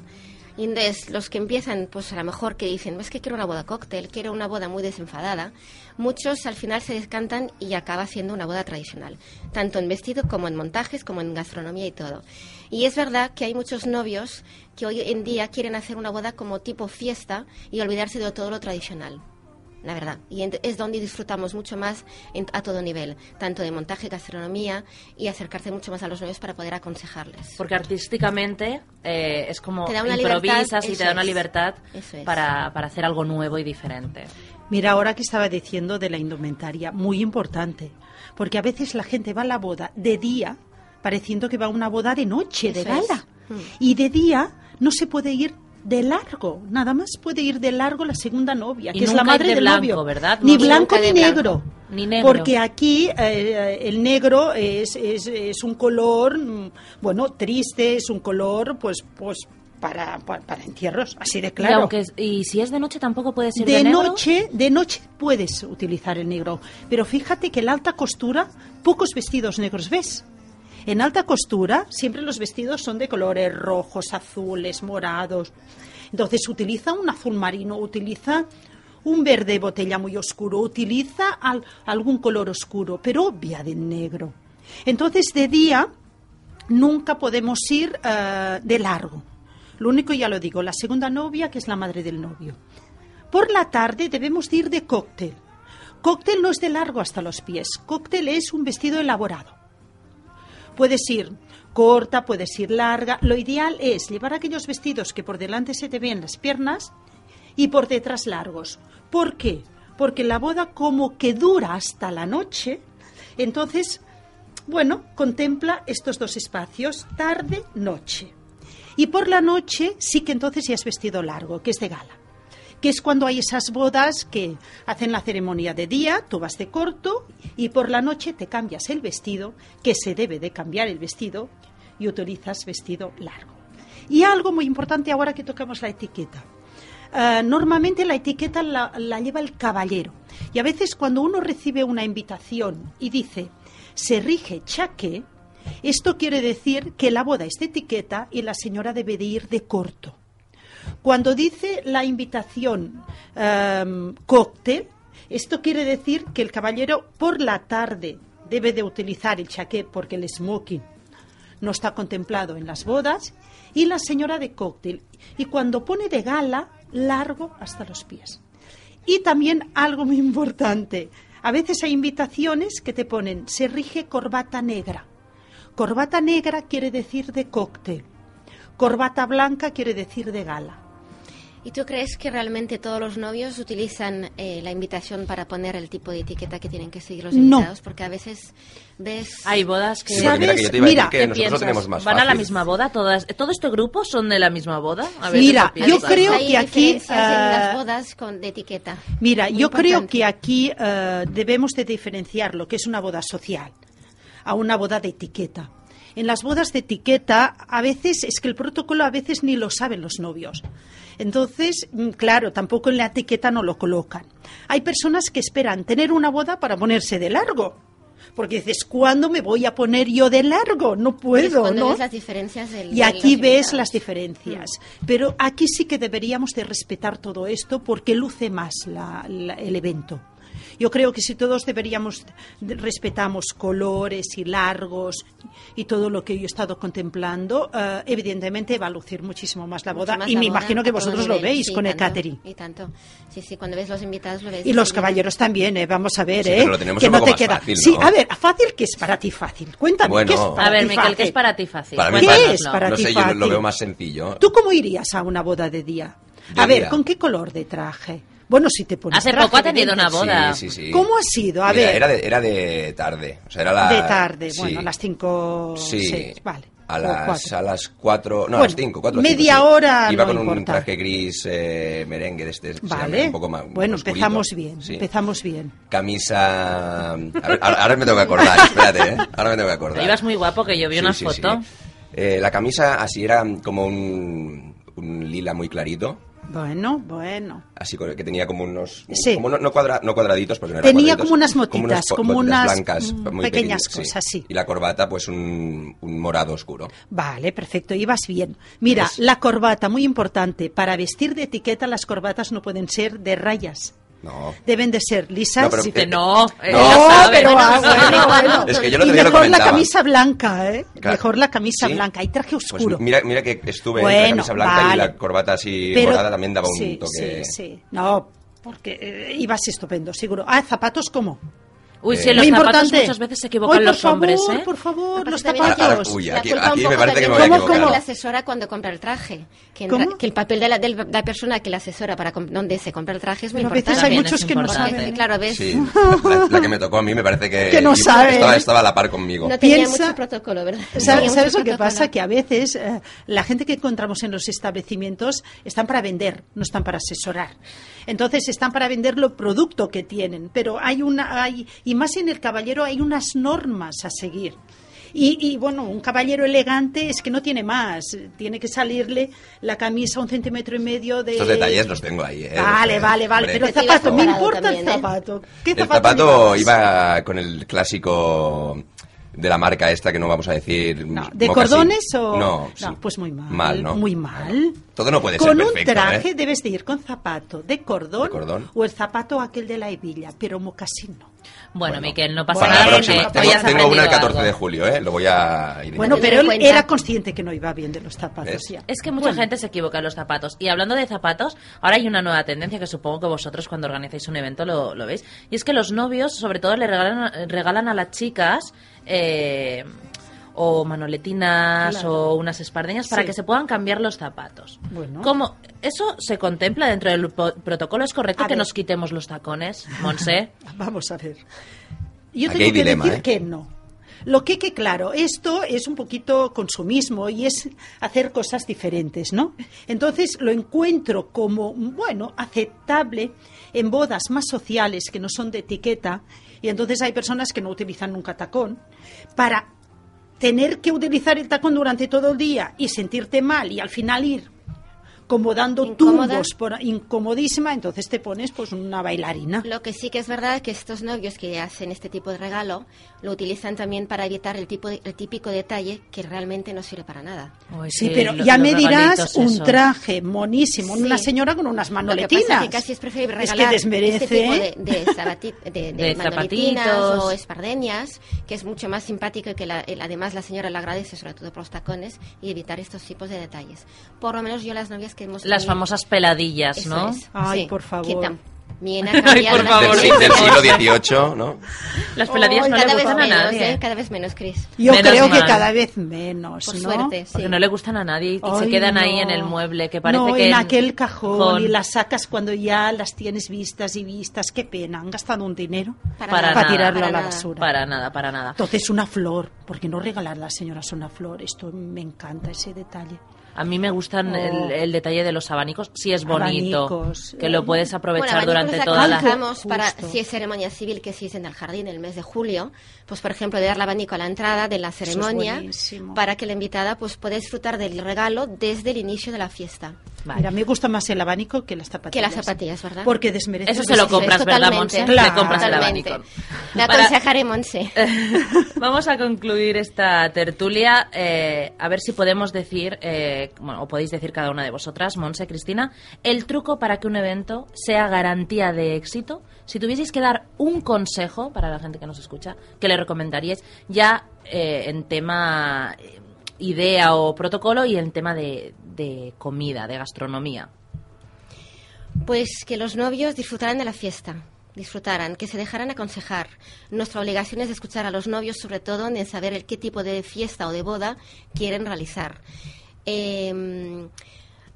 Speaker 7: Y entonces los que empiezan, pues a lo mejor que dicen, es que quiero una boda cóctel, quiero una boda muy desenfadada, muchos al final se descantan y acaba siendo una boda tradicional, tanto en vestido como en montajes, como en gastronomía y todo. Y es verdad que hay muchos novios que hoy en día quieren hacer una boda como tipo fiesta y olvidarse de todo lo tradicional la verdad. Y es donde disfrutamos mucho más en- a todo nivel, tanto de montaje, gastronomía y acercarse mucho más a los novios para poder aconsejarles.
Speaker 1: Porque artísticamente eh, es como
Speaker 7: Te da una
Speaker 1: improvisas
Speaker 7: libertad,
Speaker 1: y te da una
Speaker 7: es.
Speaker 1: libertad
Speaker 7: es.
Speaker 1: para, para hacer algo nuevo y diferente.
Speaker 6: Mira, ahora que estaba diciendo de la indumentaria, muy importante, porque a veces la gente va a la boda de día pareciendo que va a una boda de noche, de gala.
Speaker 7: Mm.
Speaker 6: Y de día no se puede ir de largo, nada más puede ir de largo la segunda novia,
Speaker 1: Y
Speaker 6: que es la madre
Speaker 1: de
Speaker 6: del
Speaker 1: blanco,
Speaker 6: novio.
Speaker 1: ¿verdad?
Speaker 6: Ni blanco ni
Speaker 7: blanco.
Speaker 6: negro.
Speaker 1: Ni negro.
Speaker 6: Porque aquí eh, el negro es, es, es un color, mm, bueno, triste, es un color, pues, pues para, para, para entierros, así de
Speaker 1: Y,
Speaker 6: claro.
Speaker 1: aunque es- y si es de noche tampoco puedes ir de,
Speaker 6: De
Speaker 1: negro.
Speaker 6: noche, de noche puedes utilizar el negro, pero fíjate que la alta costura pocos vestidos negros ves. En alta costura siempre los vestidos son de colores rojos, azules, morados. Entonces utiliza un azul marino, utiliza un verde botella muy oscuro, utiliza al- algún color oscuro, pero obvia del negro. Entonces de día nunca podemos ir eh, de largo. Lo único, ya lo digo, la segunda novia, que es la madre del novio. Por la tarde debemos de ir de cóctel. Cóctel no es de largo hasta los pies. Cóctel es un vestido elaborado. Puedes ir corta, puedes ir larga. Lo ideal es llevar aquellos vestidos que por delante se te ven las piernas y por detrás largos. ¿Por qué? Porque la boda como que dura hasta la noche, entonces, bueno, contempla estos dos espacios, tarde, noche. Y por la noche sí que entonces ya es vestido largo, que es de gala que es cuando hay esas bodas que hacen la ceremonia de día, tú vas de corto y por la noche te cambias el vestido, que se debe de cambiar el vestido y utilizas vestido largo. Y algo muy importante ahora que tocamos la etiqueta. Eh, normalmente la etiqueta la, la lleva el caballero y a veces cuando uno recibe una invitación y dice se rige chaqué, esto quiere decir que la boda es de etiqueta y la señora debe de ir de corto. Cuando dice la invitación em, cóctel, esto quiere decir que el caballero por la tarde debe de utilizar el chaqué porque el smoking no está contemplado en las bodas y la señora de cóctel. Y cuando pone de gala, largo hasta los pies. Y también algo muy importante, a veces hay invitaciones que te ponen se rige corbata negra. Corbata negra quiere decir de cóctel. Corbata blanca quiere decir de gala.
Speaker 7: ¿Y tú crees que realmente todos los novios utilizan eh, la invitación para poner el tipo de etiqueta que tienen que seguir los
Speaker 6: No.
Speaker 7: invitados? Porque a veces ves...
Speaker 1: Hay bodas que...
Speaker 2: Porque mira, que yo te iba a decir
Speaker 6: Mira,
Speaker 2: que
Speaker 1: ¿Qué
Speaker 2: nosotros
Speaker 1: piensas?
Speaker 2: tenemos más
Speaker 1: ¿Van a la misma boda? Todas, ¿Todo este grupo son de la misma boda? A ver,
Speaker 6: Mira,
Speaker 1: ¿qué
Speaker 6: yo creo
Speaker 7: hay
Speaker 6: que aquí,
Speaker 7: en las
Speaker 6: ah,
Speaker 7: bodas con, de etiqueta.
Speaker 6: Mira,
Speaker 7: Muy
Speaker 6: yo creo que aquí eh, debemos de diferenciar lo que es una boda social a una boda de etiqueta. En las bodas de etiqueta, a veces es que el protocolo a veces ni lo saben los novios. Entonces, mm, claro, tampoco en la etiqueta no lo colocan. Hay personas que esperan tener una boda para ponerse de largo. Porque dices, ¿cuándo me voy a poner yo de largo? No puedo,
Speaker 7: ves las diferencias del-
Speaker 6: Y aquí ves las diferencias. Pero aquí sí que deberíamos de respetar todo esto porque luce más la- la- el evento. Yo creo que si todos deberíamos de- respetamos colores y largos y todo lo que yo he estado contemplando, eh, evidentemente va a lucir muchísimo más la boda
Speaker 7: más
Speaker 6: y
Speaker 7: la
Speaker 6: me
Speaker 7: boda
Speaker 6: imagino que vosotros lo
Speaker 7: nivel.
Speaker 6: veis
Speaker 7: Sí,
Speaker 6: con el
Speaker 7: tanto,
Speaker 6: catering.
Speaker 7: Y tanto. Sí, sí, cuando ves los invitados lo ves.
Speaker 6: Y los
Speaker 7: sí,
Speaker 6: caballeros también, ¿eh? vamos a ver,
Speaker 2: Sí,
Speaker 6: ¿eh?
Speaker 2: pero lo tenemos
Speaker 6: que
Speaker 2: un
Speaker 6: no
Speaker 2: poco
Speaker 6: te
Speaker 2: más
Speaker 6: queda.
Speaker 2: fácil,
Speaker 6: Sí,
Speaker 2: ¿no?
Speaker 6: a ver, fácil, ¿qué es para ti fácil? Cuéntame,
Speaker 2: Bueno.
Speaker 6: ¿qué es para
Speaker 1: A ver,
Speaker 6: ti
Speaker 1: Miquel, ¿qué
Speaker 6: fácil?
Speaker 1: es para ti fácil?
Speaker 2: Para mí
Speaker 6: ¿Qué
Speaker 2: fácil.
Speaker 6: es para
Speaker 2: no
Speaker 6: ti
Speaker 2: sé, yo lo- lo
Speaker 6: fácil?
Speaker 2: veo más sencillo.
Speaker 6: ¿Tú cómo irías a una boda de día?
Speaker 2: De
Speaker 6: a ver. ¿con qué color de traje? Bueno, si te pones
Speaker 1: Hace
Speaker 6: traje,
Speaker 1: poco ha tenido una boda.
Speaker 2: Sí, sí, sí.
Speaker 6: ¿Cómo ha sido? A
Speaker 2: Mira,
Speaker 6: ver.
Speaker 2: Era de, era de tarde. O sea, era la...
Speaker 6: De tarde,
Speaker 2: sí.
Speaker 6: bueno, a las cinco,
Speaker 2: Sí.
Speaker 6: seis, vale.
Speaker 2: A las,
Speaker 6: cuatro.
Speaker 2: a las 4, no, a las 5, 4
Speaker 6: media hora
Speaker 2: Iba
Speaker 6: no
Speaker 2: con un traje gris eh, merengue de este, se
Speaker 6: Vale.
Speaker 2: un poco más
Speaker 6: bueno,
Speaker 2: oscurito.
Speaker 6: empezamos bien,
Speaker 2: Sí.
Speaker 6: empezamos bien.
Speaker 2: Camisa... A ver, ahora, ahora me tengo que acordar, espérate, ¿eh? Ahora me tengo que acordar.
Speaker 1: Ibas muy guapo, que yo vi
Speaker 2: Sí,
Speaker 1: una
Speaker 2: sí,
Speaker 1: foto.
Speaker 2: sí. Eh, la camisa así era como un, un lila muy clarito.
Speaker 6: Bueno, bueno.
Speaker 2: Así que tenía como unos...
Speaker 6: Sí.
Speaker 2: Como no, no, cuadra- no cuadraditos, porque no eran
Speaker 6: Tenía como unas motitas, como
Speaker 2: motitas
Speaker 6: unas,
Speaker 2: blancas,
Speaker 6: mm,
Speaker 2: muy
Speaker 6: pequeñas
Speaker 2: pequeñas,
Speaker 6: cosas, sí.
Speaker 2: Y la corbata, pues un, un morado oscuro.
Speaker 6: Vale, perfecto, ibas bien. Mira,
Speaker 2: ¿Ves?
Speaker 6: la corbata, muy importante. Para vestir de etiqueta las corbatas no pueden ser de rayas.
Speaker 2: No.
Speaker 6: Deben de ser lisas.
Speaker 2: No, pero- Eh,
Speaker 1: no, eh,
Speaker 2: no,
Speaker 1: sabe.
Speaker 6: pero ah,
Speaker 7: Bueno,
Speaker 6: bueno, bueno.
Speaker 2: Es que yo
Speaker 6: y
Speaker 2: lo
Speaker 6: mejor la camisa blanca, ¿eh?
Speaker 2: Claro.
Speaker 6: Mejor la camisa
Speaker 2: ¿Sí?
Speaker 6: blanca. Hay traje
Speaker 2: Pues
Speaker 6: oscuro.
Speaker 2: mira, mira que estuve en
Speaker 6: Bueno,
Speaker 2: la camisa blanca y la corbata así
Speaker 6: Pero-
Speaker 2: morada también daba un
Speaker 6: sí,
Speaker 2: toque.
Speaker 6: Sí, sí. No, porque eh, ibas estupendo, seguro. Ah, zapatos, ¿cómo?
Speaker 1: Uy,
Speaker 2: Eh,
Speaker 1: sí, en los
Speaker 6: Muy
Speaker 1: zapatos
Speaker 6: importante.
Speaker 1: muchas veces se equivocan
Speaker 6: por
Speaker 1: los hombres,
Speaker 6: favor,
Speaker 1: ¿eh?
Speaker 6: Por favor, los zapatos.
Speaker 2: Uy,
Speaker 7: la
Speaker 2: aquí-
Speaker 7: culpa
Speaker 2: aquí
Speaker 7: un
Speaker 2: me parece que me voy a
Speaker 6: ¿Cómo,
Speaker 2: equivocar.
Speaker 6: cómo?
Speaker 7: la asesora cuando compra el traje. Que,
Speaker 6: ¿Cómo?
Speaker 7: entra- que el papel de la, del- la persona que la asesora para donde se compra el traje es muy
Speaker 6: Pero a veces
Speaker 7: importante.
Speaker 6: hay muchos que no
Speaker 1: importante.
Speaker 6: saben.
Speaker 7: Porque, claro, ves,
Speaker 2: Sí, <laughs> la, la que me tocó a mí me parece que,
Speaker 6: Que no sabe.
Speaker 2: Estaba, estaba a la par conmigo.
Speaker 7: no tenía
Speaker 6: Piensa-
Speaker 7: mucho protocolo, ¿verdad?
Speaker 6: ¿Sabes,
Speaker 7: mucho
Speaker 6: sabes lo que pasa? Que a veces eh, la gente que encontramos en los establecimientos están para vender, no están para asesorar. Entonces están para vender lo producto que tienen, pero hay una, hay, y más en el caballero hay unas normas a seguir. Y, y, bueno, un caballero elegante es que no tiene más, tiene que salirle la camisa un centímetro y medio de...
Speaker 2: Estos detalles los tengo ahí. ¿eh?
Speaker 6: Vale, vale, vale,
Speaker 2: hombre.
Speaker 6: pero el zapato, me importa el
Speaker 7: también, ¿eh?
Speaker 6: zapato. ¿Qué
Speaker 2: El
Speaker 6: zapato
Speaker 2: iba con el clásico de la marca esta que no vamos a decir.
Speaker 6: No, ¿De
Speaker 2: mocasín.
Speaker 6: cordones o...?
Speaker 2: No, sí.
Speaker 6: pues muy mal.
Speaker 2: Mal, ¿no?
Speaker 6: Muy mal.
Speaker 2: Todo no puede
Speaker 6: con
Speaker 2: ser
Speaker 6: un
Speaker 2: perfecto,
Speaker 6: traje
Speaker 2: ¿eh?
Speaker 6: debes de ir con zapato de cordón,
Speaker 2: ¿De cordón?
Speaker 6: o el zapato aquel de la hebilla, pero mocasín no.
Speaker 1: Bueno,
Speaker 2: Bueno,
Speaker 1: Miquel, no pasa
Speaker 2: Para
Speaker 1: nada.
Speaker 2: la próxima. Tengo, tengo una el
Speaker 1: aprendido
Speaker 2: 14 de julio, ¿eh? Lo voy a ir
Speaker 6: Bueno, pero él era consciente que no iba bien de los zapatos.
Speaker 1: Es que mucha
Speaker 6: Bueno,
Speaker 1: gente se equivoca en los zapatos. Y hablando de zapatos, ahora hay una nueva tendencia que supongo que vosotros cuando organizáis un evento lo, lo veis. Y es que los novios, sobre todo, le regalan, regalan a las chicas eh, o manoletinas
Speaker 6: Claro.
Speaker 1: o unas espardeñas para
Speaker 6: Sí.
Speaker 1: que se puedan cambiar los zapatos.
Speaker 6: Bueno.
Speaker 1: ¿Cómo? ¿Eso se contempla dentro del protocolo? ¿Es correcto
Speaker 6: A
Speaker 1: que
Speaker 6: ver.
Speaker 1: nos quitemos los tacones, Monse? <laughs>
Speaker 6: Vamos a ver. Yo
Speaker 2: Aquí
Speaker 6: tengo que
Speaker 2: dilema,
Speaker 6: decir
Speaker 2: ¿eh?
Speaker 6: que no. Lo que que claro, esto es un poquito consumismo y es hacer cosas diferentes, ¿no? Entonces lo encuentro como, bueno, aceptable en bodas más sociales que no son de etiqueta y entonces hay personas que no utilizan nunca tacón. Para tener que utilizar el tacón durante todo el día y sentirte mal y al final ir como dando
Speaker 7: Incómoda.
Speaker 6: tumbos, por, incomodísima, entonces te pones pues una bailarina.
Speaker 7: Lo que sí que es verdad es que estos novios que hacen este tipo de regalo lo utilizan también para evitar el, tipo de- el típico detalle que realmente no sirve para nada.
Speaker 1: Uy,
Speaker 6: Sí,
Speaker 1: sí,
Speaker 6: pero
Speaker 1: lo-
Speaker 6: ya me dirás un
Speaker 1: esos.
Speaker 6: traje monísimo, una
Speaker 7: Sí.
Speaker 6: señora con unas
Speaker 7: Lo que
Speaker 6: manoletinas.
Speaker 7: pasa es que casi es preferible
Speaker 6: Es que
Speaker 7: regalar
Speaker 6: desmerece,
Speaker 7: este tipo
Speaker 6: ¿eh?
Speaker 7: de, de, de- de <laughs>
Speaker 1: De
Speaker 7: manoletinas
Speaker 1: zapatitos.
Speaker 7: o espardeñas, que es mucho más simpático y que la- el- además la señora le agradece, sobre todo por los tacones, y evitar estos tipos de detalles. Por lo menos yo las novias que hemos
Speaker 1: Las
Speaker 7: tenido-
Speaker 1: famosas peladillas,
Speaker 7: Eso
Speaker 1: ¿no?
Speaker 7: es,
Speaker 6: Ay,
Speaker 7: sí,
Speaker 6: por favor.
Speaker 7: que también <laughs> ha
Speaker 1: Ay, por favor,
Speaker 2: Del, del siglo XVIII, ¿no?
Speaker 1: Las peladillas no le gustan a
Speaker 7: menos,
Speaker 1: nadie.
Speaker 7: ¿eh? cada vez menos, Chris.
Speaker 6: Yo
Speaker 1: Menos
Speaker 6: creo que
Speaker 1: mal.
Speaker 6: cada vez menos,
Speaker 7: Por
Speaker 6: ¿no?
Speaker 7: suerte, sí.
Speaker 1: Porque no le gustan a nadie y se
Speaker 6: Ay,
Speaker 1: quedan ahí
Speaker 6: no.
Speaker 1: en el mueble, que parece
Speaker 6: no,
Speaker 1: que...
Speaker 6: en aquel cajón
Speaker 1: con-
Speaker 6: y las sacas cuando ya las tienes vistas y vistas. Qué pena, han gastado un dinero
Speaker 7: Para
Speaker 1: Para
Speaker 6: para
Speaker 1: nada,
Speaker 6: tirarlo
Speaker 7: para
Speaker 6: a la
Speaker 7: nada.
Speaker 6: basura.
Speaker 1: Para nada, para nada.
Speaker 6: Entonces una flor, ¿por qué no regalar a las señoras una flor? Esto me encanta ese detalle.
Speaker 1: A mí me gustan
Speaker 6: Oh.
Speaker 1: el, el detalle de los abanicos, si es bonito,
Speaker 6: Abanicos,
Speaker 1: que lo puedes aprovechar
Speaker 7: Bueno,
Speaker 1: durante toda la...
Speaker 7: aconsejamos
Speaker 6: Justo.
Speaker 7: para si es ceremonia civil que si es en el jardín el mes de julio, pues por ejemplo de dar el abanico a la entrada de la ceremonia para que la invitada pues pueda disfrutar del regalo desde el inicio de la fiesta.
Speaker 1: Vale.
Speaker 6: Mira, me gusta más el abanico que las
Speaker 7: Que
Speaker 6: zapatillas.
Speaker 7: las zapatillas, ¿verdad?
Speaker 6: Porque desmerece.
Speaker 1: Eso
Speaker 6: el
Speaker 1: se lo compras, ¿verdad,
Speaker 7: Totalmente.
Speaker 1: Monse?
Speaker 6: Claro.
Speaker 1: Le compras el
Speaker 7: Totalmente.
Speaker 1: abanico.
Speaker 7: Le
Speaker 1: Para-
Speaker 7: aconsejaré, Monse. <laughs>
Speaker 1: Vamos a concluir esta tertulia. eh, a ver si podemos decir, eh, bueno, o podéis decir cada una de vosotras, Monse, Cristina, el truco para que un evento sea garantía de éxito. Si tuvieseis que dar un consejo para la gente que nos escucha, que le recomendaríais ya eh, en tema eh, idea o protocolo y en tema de, de comida, de gastronomía.
Speaker 7: Pues que los novios disfrutaran de la fiesta, disfrutaran, que se dejaran aconsejar. Nuestra obligación es escuchar a los novios, sobre todo en saber el qué tipo de fiesta o de boda quieren realizar. Eh,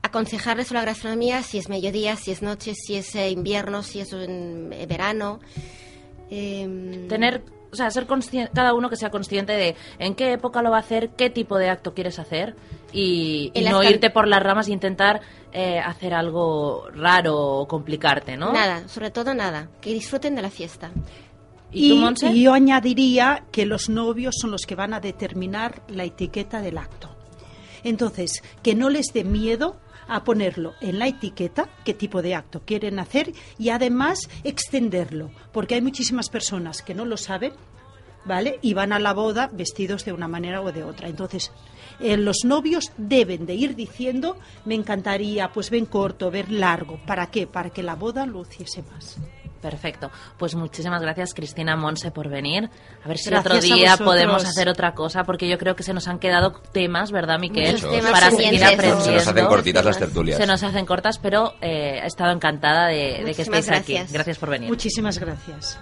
Speaker 7: aconsejarles sobre la gastronomía, si es mediodía, si es noche, si es eh, invierno, si es eh, verano. Eh,
Speaker 1: tener o sea ser consciente cada uno que sea consciente de en qué época lo va a hacer qué tipo de acto quieres hacer y, y no irte por las ramas e intentar eh, hacer algo raro o complicarte no
Speaker 7: Nada, sobre todo nada, que disfruten de la fiesta.
Speaker 1: y, tú Monse
Speaker 6: y yo añadiría que los novios son los que van a determinar la etiqueta del acto. Entonces, que no les dé miedo a ponerlo en la etiqueta, qué tipo de acto quieren hacer y además extenderlo, porque hay muchísimas personas que no lo saben, ¿vale? Y van a la boda vestidos de una manera o de otra. Entonces, eh, los novios deben de ir diciendo, me encantaría, pues ven corto, ver largo. ¿Para qué? Para que la boda luciese más.
Speaker 1: Perfecto. Pues muchísimas gracias Cristina Monse por venir. A ver si
Speaker 6: Gracias
Speaker 1: otro día podemos hacer otra cosa porque yo creo que se nos han quedado temas verdad Miquel
Speaker 7: temas
Speaker 1: para seguir aprendiendo.
Speaker 2: Se nos hacen cortitas las tertulias.
Speaker 1: Se nos hacen cortas pero eh, he estado encantada de, de que estéis aquí.
Speaker 7: gracias.
Speaker 1: gracias por venir.
Speaker 6: Muchísimas gracias.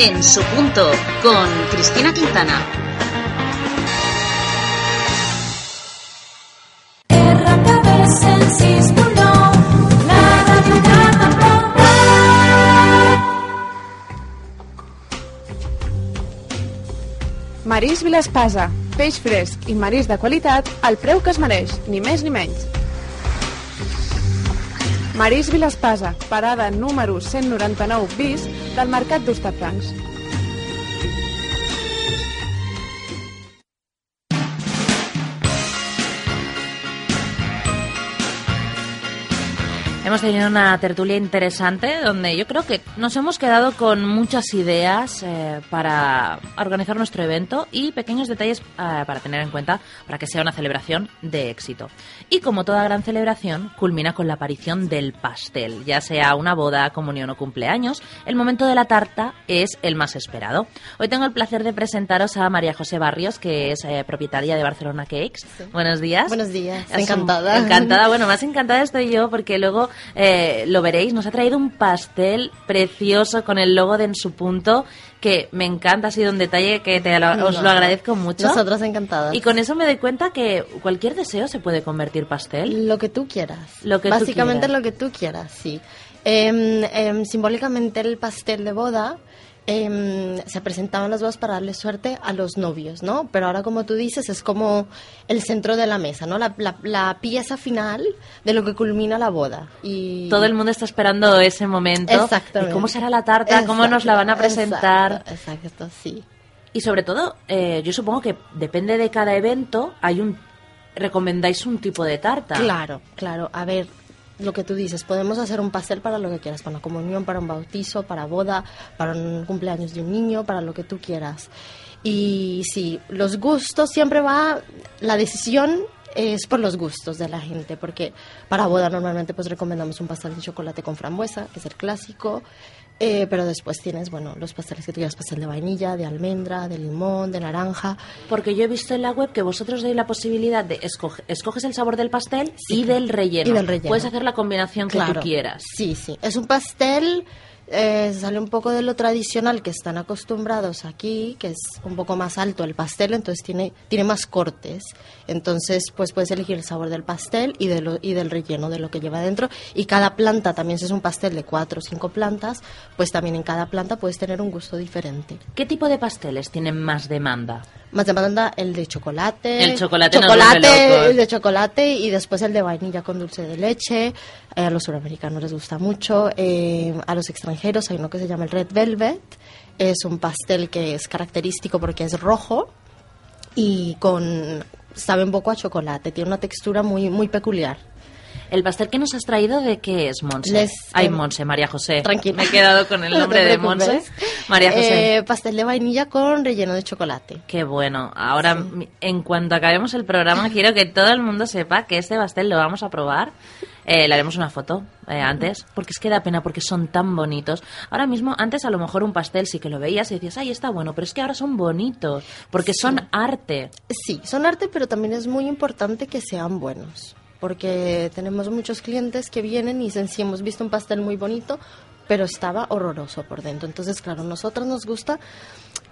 Speaker 5: En su punto, con Cristina Quintana.
Speaker 8: Marís Vilaspasa, peix fresc i marís de qualitat al preu que es mereix, ni més ni menys. Marís Vilaspasa, parada número 199 bis del Mercat d'Hostafrancs.
Speaker 1: Hemos tenido una tertulia interesante donde yo creo que nos hemos quedado con muchas ideas eh, para organizar nuestro evento y pequeños detalles eh, para tener en cuenta para que sea una celebración de éxito. Y como toda gran celebración, culmina con la aparición del pastel, ya sea una boda, comunión o cumpleaños, el momento de la tarta es el más esperado. Hoy tengo el placer de presentaros a María José Barrios, que es eh, propietaria de Barcelona Cakes. Buenos días.
Speaker 9: Buenos días, encantada.
Speaker 1: Encantada, bueno, más encantada estoy yo porque luego eh, lo veréis, nos ha traído un pastel precioso con el logo de En su punto que me encanta, ha sido un detalle que te lo- os lo agradezco mucho.
Speaker 9: Nosotros encantadas.
Speaker 1: Y con eso me doy cuenta que cualquier deseo se puede convertir pastel.
Speaker 9: Lo que tú quieras.
Speaker 1: Lo que tú
Speaker 9: Básicamente
Speaker 1: quieras.
Speaker 9: lo que tú quieras, sí. Em, em, simbólicamente el pastel de boda em, se presentaban las bodas para darle suerte a los novios, ¿no? Pero ahora, como tú dices, es como el centro de la mesa, ¿no? La, la- la pieza final de lo que culmina la boda. Y
Speaker 1: Todo el mundo está esperando ese momento.
Speaker 9: Exactamente.
Speaker 1: de ¿Cómo será la tarta? ¿Cómo nos la van a presentar?
Speaker 9: Exacto, exacto, sí.
Speaker 1: Y sobre todo, eh, yo supongo que depende de cada evento, hay un recomendáis un tipo de tarta.
Speaker 9: Claro, claro. A ver, lo que tú dices, podemos hacer un pastel para lo que quieras, para una comunión, para un bautizo, para boda, para un cumpleaños de un niño, para lo que tú quieras. Y sí, los gustos siempre va, la decisión es por los gustos de la gente, porque para boda normalmente pues recomendamos un pastel de chocolate con frambuesa, que es el clásico, eh, pero después tienes, bueno, los pasteles que tú quieras, pastel de vainilla, de almendra, de limón, de naranja.
Speaker 1: Porque yo he visto en la web que vosotros dais la posibilidad de escoger, escoges el sabor del pastel y del relleno.
Speaker 9: Y del relleno.
Speaker 1: Puedes hacer la combinación que tú quieras.
Speaker 9: Sí, sí. Es un pastel, eh, sale un poco de lo tradicional que están acostumbrados aquí, que es un poco más alto el pastel, entonces tiene, tiene más cortes. Entonces, pues puedes elegir el sabor del pastel y, de lo- y del relleno de lo que lleva dentro. Y cada planta, también si es un pastel de cuatro o cinco plantas, pues también en cada planta puedes tener un gusto diferente.
Speaker 1: ¿Qué tipo de pasteles tienen más demanda?
Speaker 9: Más demanda el de chocolate.
Speaker 1: El chocolate
Speaker 9: chocolate,
Speaker 1: locos.
Speaker 9: el de chocolate y después el de vainilla con dulce de leche. Eh, a los suramericanos les gusta mucho. Eh, a los extranjeros hay uno que se llama el Red Velvet. Es un pastel que es característico porque es rojo y con sabe un poco a chocolate. Tiene una textura muy muy peculiar.
Speaker 1: El pastel que nos has traído, ¿de qué es, Monse?
Speaker 9: Les-
Speaker 1: Ay,
Speaker 9: em,
Speaker 1: Monse, María José.
Speaker 9: Tranquila.
Speaker 1: Me he quedado con el <laughs>
Speaker 9: No
Speaker 1: nombre de
Speaker 9: preocupes.
Speaker 1: Monse. María José.
Speaker 9: Eh, pastel de vainilla con relleno de chocolate.
Speaker 1: Qué bueno. Ahora, mi- en cuanto acabemos el programa, quiero que todo el mundo sepa que este pastel lo vamos a probar. Eh, le haremos una foto eh, antes, porque es que da pena, porque son tan bonitos. Ahora mismo, antes a lo mejor un pastel sí que lo veías y decías, ay, está bueno, pero es que ahora son bonitos, porque son arte.
Speaker 9: Sí, son arte, pero también es muy importante que sean buenos, porque tenemos muchos clientes que vienen y dicen, sí, hemos visto un pastel muy bonito, pero estaba horroroso por dentro. Entonces, claro, a nosotros nos gusta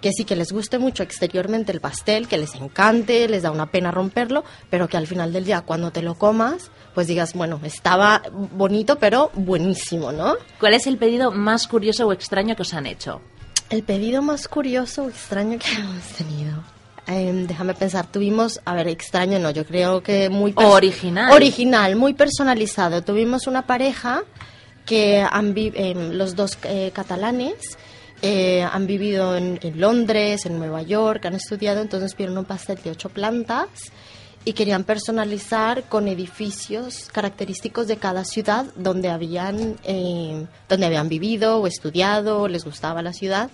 Speaker 9: que sí, que les guste mucho exteriormente el pastel, que les encante, les da una pena romperlo, pero que al final del día, cuando te lo comas, pues digas, bueno, estaba bonito, pero buenísimo, ¿no?
Speaker 1: ¿Cuál es el pedido más curioso o extraño que os han hecho?
Speaker 9: El pedido más curioso o extraño que <laughs> hemos tenido. Em, déjame pensar, tuvimos, a ver, extraño no, yo creo que muy...
Speaker 1: Original.
Speaker 9: Original, muy personalizado. Tuvimos una pareja que han em, los dos eh, catalanes eh, han vivido en, en Londres, en Nueva York, han estudiado, entonces pidieron un pastel de ocho plantas y querían personalizar con edificios característicos de cada ciudad donde habían eh, donde habían vivido o estudiado les gustaba la ciudad.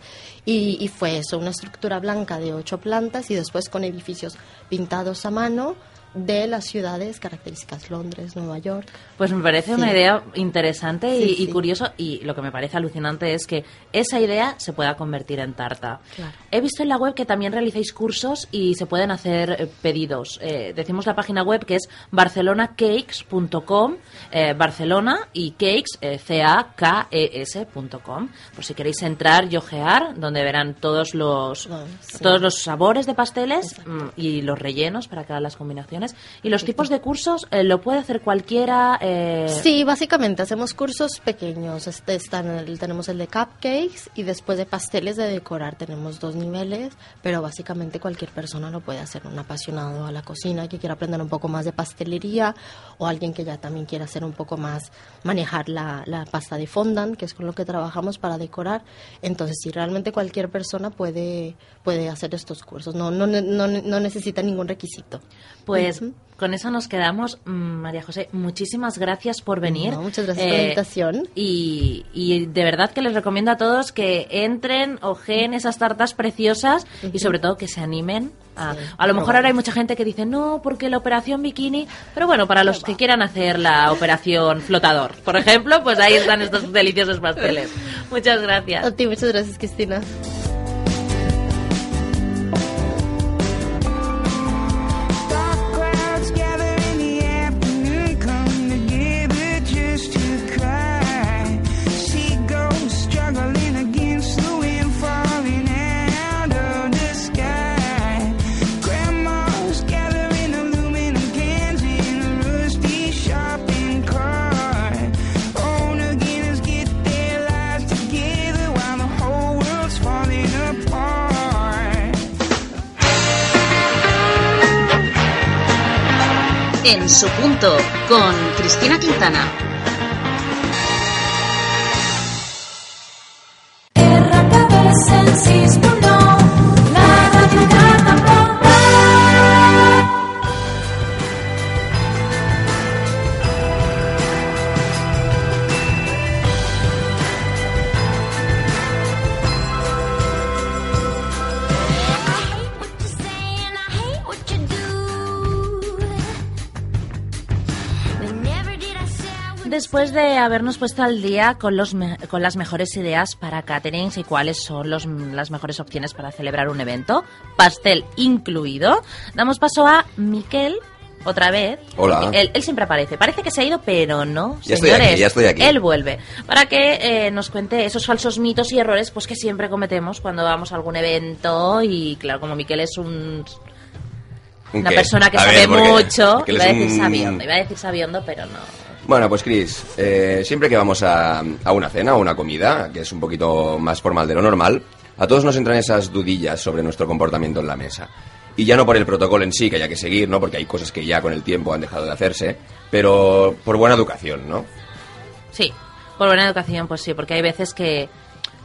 Speaker 9: Y, y fue eso una estructura blanca de ocho plantas y después con edificios pintados a mano de las ciudades características Londres Nueva York
Speaker 1: Pues me parece
Speaker 9: Sí.
Speaker 1: una idea interesante y,
Speaker 9: Sí,
Speaker 1: y curioso y lo que me parece alucinante es que esa idea se pueda convertir en tarta.
Speaker 9: Claro.
Speaker 1: He visto en la web que también realizáis cursos y se pueden hacer eh, pedidos. Eh, decimos la página web que es barcelonacakes.com, eh, Barcelona y cakes, eh, C-A-K-E-S.com. Por si queréis entrar y ojear, donde verán todos los, todos los sabores de pasteles mm, y los rellenos para cada las combinaciones. Y los tipos de cursos eh, lo puede hacer cualquiera. eh,
Speaker 9: Sí, básicamente hacemos cursos pequeños. Este están el- tenemos el de cupcakes y después de pasteles de decorar tenemos dos niveles, pero básicamente cualquier persona lo puede hacer. Un apasionado a la cocina que quiera aprender un poco más de pastelería o alguien que ya también quiera hacer un poco más, manejar la, la pasta de fondant, que es con lo que trabajamos para decorar. Entonces, sí, realmente cualquier persona puede, puede hacer estos cursos. No, no, no, no necesita ningún requisito.
Speaker 1: Pues con eso nos quedamos. Mm, María José, muchísimas gracias por venir.
Speaker 9: No, muchas gracias por la invitación.
Speaker 1: Y, y de verdad que les recomiendo a todos que entren, ojeen esas tartas preciosas y sobre todo que se animen. A, a lo mejor ahora hay mucha gente que dice, no, porque la operación bikini, pero bueno, para los que quieran hacer la operación flotador, por ejemplo, pues ahí están estos deliciosos pasteles. <laughs> Muchas gracias.
Speaker 9: A ti, muchas gracias, Cristina.
Speaker 5: En su punto, con Cristina Quintana.
Speaker 1: Habernos puesto al día con, los me- con las mejores ideas para caterings y cuáles son los- las mejores opciones para celebrar un evento, pastel incluido, damos paso a Miquel. Otra vez.
Speaker 2: Hola.
Speaker 1: Él, él siempre aparece. Parece que se ha ido, pero no.
Speaker 2: Ya estoy
Speaker 1: señores.
Speaker 2: aquí, ya estoy aquí.
Speaker 1: Él vuelve. Para que eh, nos cuente esos falsos mitos y errores pues que siempre cometemos cuando vamos a algún evento. Y claro, como Miquel es un
Speaker 2: ¿Un
Speaker 1: una
Speaker 2: qué?
Speaker 1: persona que
Speaker 2: A
Speaker 1: sabe
Speaker 2: ver,
Speaker 1: mucho. Iba a decir sabiondo, iba a decir sabiondo, pero no.
Speaker 2: Bueno, pues Chris, eh, siempre que vamos a, a una cena o una comida, que es un poquito más formal de lo normal, a todos nos entran esas dudillas sobre nuestro comportamiento en la mesa. Y ya no por el protocolo en sí que haya que seguir, ¿no? Porque hay cosas que ya con el tiempo han dejado de hacerse, pero por buena educación, ¿no?
Speaker 1: Sí, por buena educación, pues sí, porque hay veces que.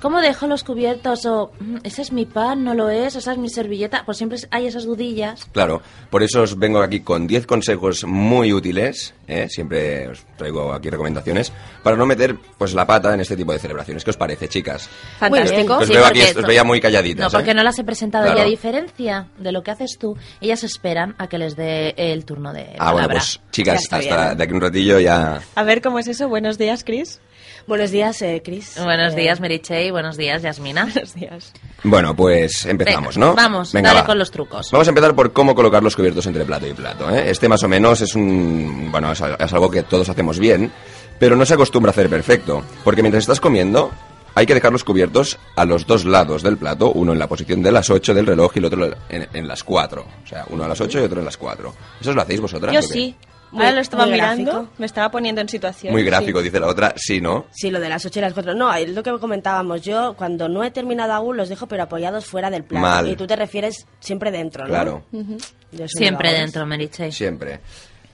Speaker 1: ¿Cómo dejo los cubiertos? O "Mm, ese es mi pan, no lo es, esa es mi servilleta. Pues siempre hay esas dudillas.
Speaker 2: Claro, por eso os vengo aquí con 10 consejos muy útiles, ¿eh? siempre os traigo aquí recomendaciones, para no meter pues la pata en este tipo de celebraciones. ¿Qué os parece, chicas?
Speaker 1: Fantástico.
Speaker 2: Os
Speaker 1: Sí,
Speaker 2: veo aquí, os veía muy calladitas.
Speaker 1: No, porque
Speaker 2: ¿eh?
Speaker 1: no las he presentado
Speaker 2: Claro.
Speaker 1: y a diferencia de lo que haces tú, ellas esperan a que les dé el turno de
Speaker 2: Ah, bueno,
Speaker 1: palabra.
Speaker 2: pues chicas, hasta
Speaker 3: bien.
Speaker 2: de aquí un ratillo ya...
Speaker 3: A ver cómo es eso. Buenos días, Chris.
Speaker 4: Buenos días, eh, Chris.
Speaker 1: Buenos
Speaker 4: Eh,
Speaker 1: días, Merichey. Buenos días, Yasmina. <laughs>
Speaker 3: Buenos días.
Speaker 2: Bueno, pues empezamos,
Speaker 1: Venga,
Speaker 2: ¿no?
Speaker 1: Vamos,
Speaker 2: Venga,
Speaker 1: dale
Speaker 2: va.
Speaker 1: con los trucos.
Speaker 2: Vamos a empezar por cómo colocar los cubiertos entre plato y plato. ¿eh? Este más o menos es un... Bueno, es, es algo que todos hacemos bien, pero no se acostumbra a hacer perfecto. Porque mientras estás comiendo, hay que dejar los cubiertos a los dos lados del plato, uno en la posición de las 8 del reloj y el otro en, en las 4. O sea, uno a las 8 y otro en las 4. ¿Eso lo hacéis vosotras?
Speaker 3: Yo sí.
Speaker 4: Muy-
Speaker 3: Ahora lo estaba mirando,
Speaker 4: gráfico.
Speaker 3: me estaba poniendo en situación.
Speaker 2: Muy gráfico,
Speaker 3: sí.
Speaker 2: dice la otra. Sí, ¿no?
Speaker 4: Sí, lo de las 8 y las 4. No, es lo que comentábamos. Yo, cuando no he terminado aún, los dejo, pero apoyados fuera del plato.
Speaker 2: Mal.
Speaker 4: Y tú te refieres siempre dentro, ¿no?
Speaker 2: Claro.
Speaker 4: Yo eso
Speaker 1: Siempre dentro, Merichey.
Speaker 2: Siempre.